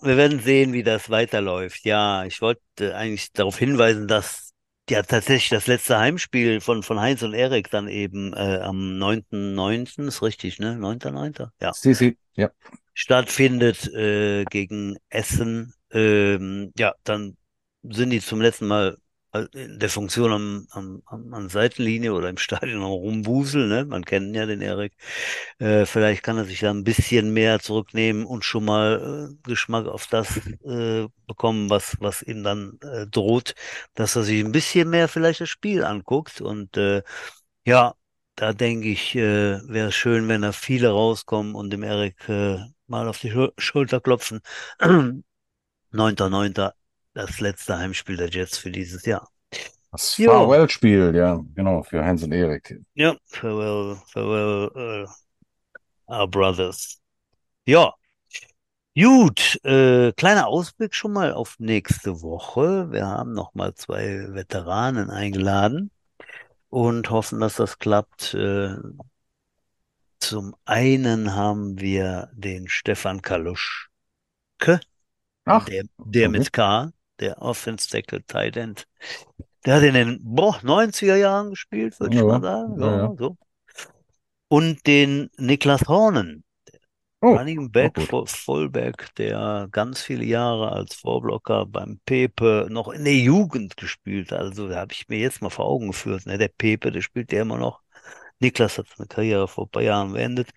Speaker 2: wir werden sehen, wie das weiterläuft. Ja, ich wollte eigentlich darauf hinweisen, dass ja tatsächlich das letzte Heimspiel von, von Heinz und Erik dann eben äh, am 9.9. ist richtig, ne? 9.9. Ja.
Speaker 1: Sisi, ja.
Speaker 2: stattfindet äh, gegen Essen. Ähm, ja, dann sind die zum letzten Mal der Funktion am, am, am, an Seitenlinie oder im Stadion am Rumwuseln, ne? Man kennt ja den Erik. Äh, vielleicht kann er sich da ein bisschen mehr zurücknehmen und schon mal äh, Geschmack auf das äh, bekommen, was, was ihm dann äh, droht, dass er sich ein bisschen mehr vielleicht das Spiel anguckt. Und äh, ja, da denke ich, äh, wäre es schön, wenn da viele rauskommen und dem Erik äh, mal auf die Schul Schulter klopfen. <clears throat> 9.9. das letzte Heimspiel der Jets für dieses Jahr.
Speaker 1: Das. Farewell-Spiel, ja, genau, für Heinz und Erik.
Speaker 2: Ja, farewell, farewell, äh, our brothers. Ja, gut, äh, kleiner Ausblick schon mal auf nächste Woche. Wir haben noch mal zwei Veteranen eingeladen und hoffen, dass das klappt. Äh, zum einen haben wir den Stefan Kaluschke,
Speaker 1: Ach,
Speaker 2: der, der
Speaker 1: okay.
Speaker 2: mit K, der Offense Tackle Tight End. Der hat in den boah, 90er Jahren gespielt, würde ich
Speaker 1: Ja,
Speaker 2: mal sagen.
Speaker 1: ja,
Speaker 2: Ja, so. Und den Niklas Hornen,
Speaker 1: Oh,
Speaker 2: Running Back. Fu- Fullback, der ganz viele Jahre als Vorblocker beim Pepe noch in der Jugend gespielt hat. Also da habe ich mir jetzt mal vor Augen geführt. Ne? Der Pepe, der spielt ja immer noch. Niklas hat seine Karriere vor ein paar Jahren beendet.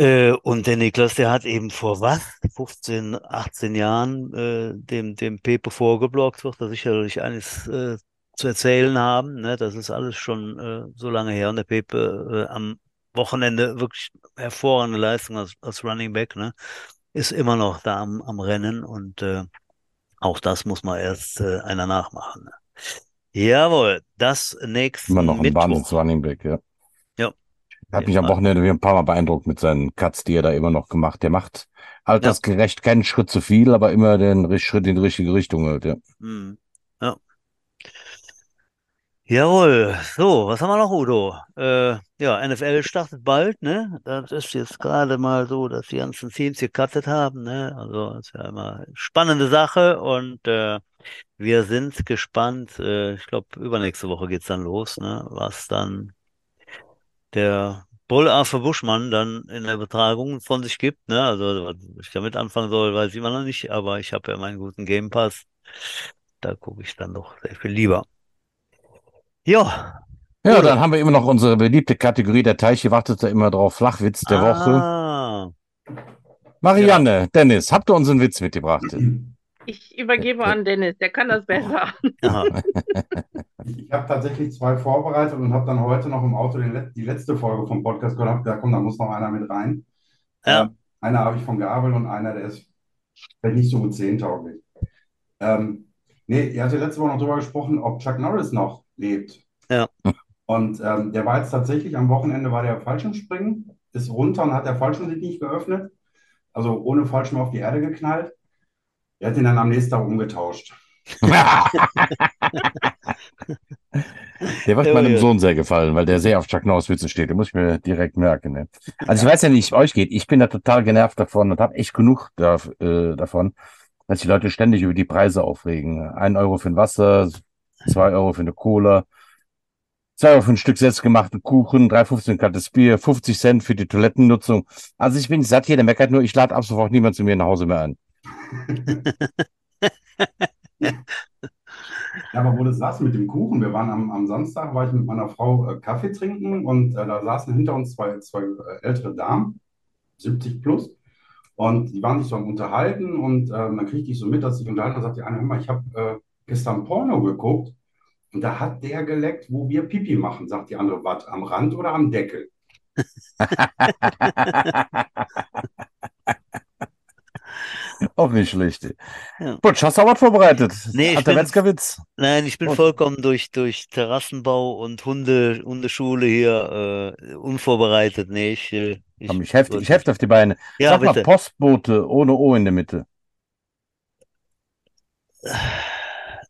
Speaker 2: Äh, und der Niklas, der hat eben vor was? 15, 18 Jahren äh, dem, dem Pepe vorgeblockt, wird er sicherlich eines äh, zu erzählen haben. Ne? Das ist alles schon äh, so lange her. Und der Pepe äh, am Wochenende wirklich hervorragende Leistung als, als Running Back, ne? Ist immer noch da am, am Rennen und äh, auch das muss man erst einer nachmachen. Ne? Jawohl, das nächsten
Speaker 1: Immer noch ein
Speaker 2: Mittwoch.
Speaker 1: Wahnsinns-Running Back, ja.
Speaker 2: Ja.
Speaker 1: Hat mich am. Wochenende wieder ein paar Mal beeindruckt mit seinen Cuts, die er da immer noch gemacht. Der macht altersgerecht keinen Schritt zu viel, aber immer den Ri- Schritt in die richtige Richtung halt, ja.
Speaker 2: Hm. Ja. Jawohl, so, was haben wir noch, Udo? Äh, ja, NFL startet bald, ne? Das ist jetzt gerade mal so, dass die ganzen Teams gecuttet haben, ne? Also, das ist ja immer eine spannende Sache und äh, Wir sind gespannt. Äh, ich glaube, übernächste Woche geht's dann los, ne? Was dann der Bull Arthur Buschmann dann in der Übertragung von sich gibt, ne? Also, was ich damit anfangen soll, weiß ich immer noch nicht, aber ich habe ja meinen guten Game Pass. Da gucke ich dann doch sehr viel lieber. Ja,
Speaker 1: Ja, dann haben wir immer noch unsere beliebte Kategorie. Der Teiche wartet da immer drauf. Flachwitz der Woche.
Speaker 2: Ah,
Speaker 1: Marianne, Dennis, habt ihr uns einen Witz mitgebracht? <clears throat>
Speaker 3: Ich übergebe an Dennis, der kann das besser.
Speaker 4: Ich habe tatsächlich zwei vorbereitet und habe dann heute noch im Auto den, die letzte Folge vom Podcast gehört. Hab gedacht, komm, da muss noch einer mit rein.
Speaker 2: Ja.
Speaker 4: Ähm, einer habe ich von Gabel und einer, der ist vielleicht nicht so gut zehntauglich. Ähm, nee, ihr hattet letzte Woche noch drüber gesprochen, ob Chuck Norris noch lebt.
Speaker 2: Ja.
Speaker 4: Und ähm, der war jetzt tatsächlich am Wochenende war der Fallschirmspringen, ist runter und hat der Fallschirm sich nicht geöffnet. Also ohne Fallschirm auf die Erde geknallt. Er hat ihn dann am nächsten Tag umgetauscht.
Speaker 1: Der wird
Speaker 2: Ja,
Speaker 1: meinem
Speaker 2: ja.
Speaker 1: Sohn sehr gefallen, weil der sehr auf Chuck Norris Witze steht. Den muss ich mir direkt merken. Ne? Also ich weiß ja nicht, wie es euch geht. Ich bin da total genervt davon und habe echt genug da, äh, davon, dass die Leute ständig über die Preise aufregen. Ein Euro für ein Wasser, zwei Euro für eine Cola, zwei Euro für ein Stück selbstgemachten Kuchen, 3,50 für ein kaltes Bier, 50 Cent für die Toilettennutzung. Also ich bin satt hier, der meckert nur, ich lade ab sofort niemand zu mir nach Hause mehr ein.
Speaker 4: Ja, aber wo du sagst mit dem Kuchen, wir waren am, am Samstag, war ich mit meiner Frau äh, Kaffee trinken und äh, da saßen hinter uns zwei, zwei äh, ältere Damen, 70 plus, und die waren sich so am Unterhalten und äh, dann kriegte ich so mit, dass sich unterhalten, da sagt die eine, hör mal, ich habe äh, gestern Porno geguckt und da hat der geleckt, wo wir Pipi machen, sagt die andere, was, am Rand oder am Deckel? <laughs> <laughs>
Speaker 1: Auch nicht schlecht.
Speaker 2: Ja.
Speaker 1: Butsch, hast du auch was vorbereitet?
Speaker 2: Nee, ich
Speaker 1: Hat der
Speaker 2: bin-
Speaker 1: Metzgerwitz?
Speaker 2: Nein, ich bin
Speaker 1: Und-
Speaker 2: vollkommen durch, durch Terrassenbau und Hunde, Hundeschule hier äh, unvorbereitet. Nee, ich, äh, ich,
Speaker 1: Komm, ich hefte, ich hefte auf die Beine.
Speaker 2: Ja,
Speaker 1: Sag mal
Speaker 2: bitte.
Speaker 1: Postbote ohne O in der Mitte.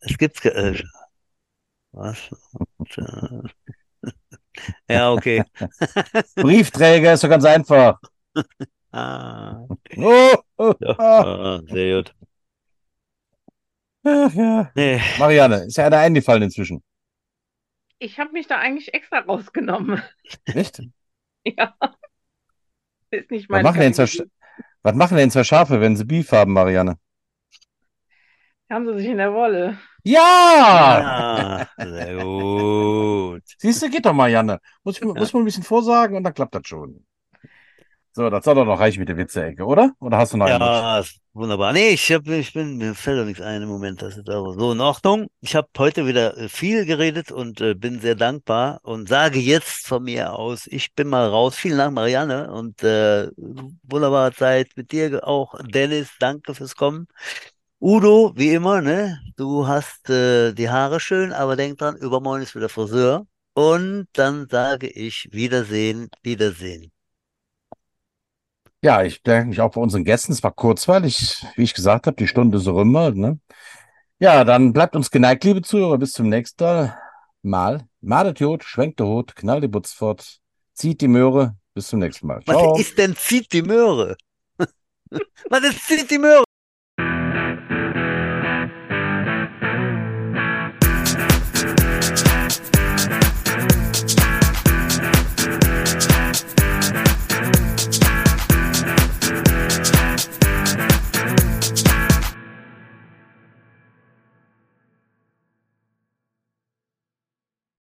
Speaker 2: Es gibt äh, was? <laughs> Ja, okay.
Speaker 1: Briefträger ist doch ganz einfach. <laughs>
Speaker 2: Ah,
Speaker 1: Oh, oh,
Speaker 2: ja,
Speaker 1: ah.
Speaker 2: ah, sehr gut.
Speaker 1: Ach, ja.
Speaker 2: Nee,
Speaker 1: Marianne, ist ja einer eingefallen inzwischen.
Speaker 3: Ich habe mich da eigentlich extra rausgenommen. <laughs>
Speaker 1: Nicht?
Speaker 3: Ja. Ist nicht
Speaker 1: Was
Speaker 3: meine
Speaker 1: machen, denn zwei, was machen denn zwei Schafe, wenn sie Beef haben, Marianne?
Speaker 3: Haben sie sich in der Wolle.
Speaker 1: Ja!
Speaker 2: ah, sehr gut.
Speaker 1: Siehst du, geht doch, Marianne. Muss, ich, <laughs> muss man ein bisschen vorsagen und dann klappt das schon. So, das soll doch noch reichen mit der Witze-Ecke, oder? Oder hast du noch einen?
Speaker 2: Ja, ist wunderbar. Nee, ich hab, ich bin, mir fällt doch nichts ein im Moment. Das ist aber so in Ordnung. Ich habe heute wieder äh, viel geredet und äh, bin sehr dankbar und sage jetzt von mir aus, ich bin mal raus. Vielen Dank, Marianne, und äh, wunderbare Zeit mit dir auch. Dennis, danke fürs Kommen. Udo, wie immer, ne? Du hast äh, die Haare schön, aber denk dran, übermorgen ist wieder Friseur. Und dann sage ich Wiedersehen, Wiedersehen.
Speaker 1: Ja, ich bedanke mich auch bei unseren Gästen. Es war kurzweilig, wie ich gesagt habe, die Stunde so rüber. Ne? Ja, dann bleibt uns geneigt, liebe Zuhörer. Bis zum nächsten Mal. Madet Jod, schwenkt der Hut, knallt die Butz fort, zieht die Möhre. Bis zum nächsten Mal.
Speaker 2: Was
Speaker 1: Ciao.
Speaker 2: ist denn zieht die Möhre? <laughs> Was ist zieht die Möhre?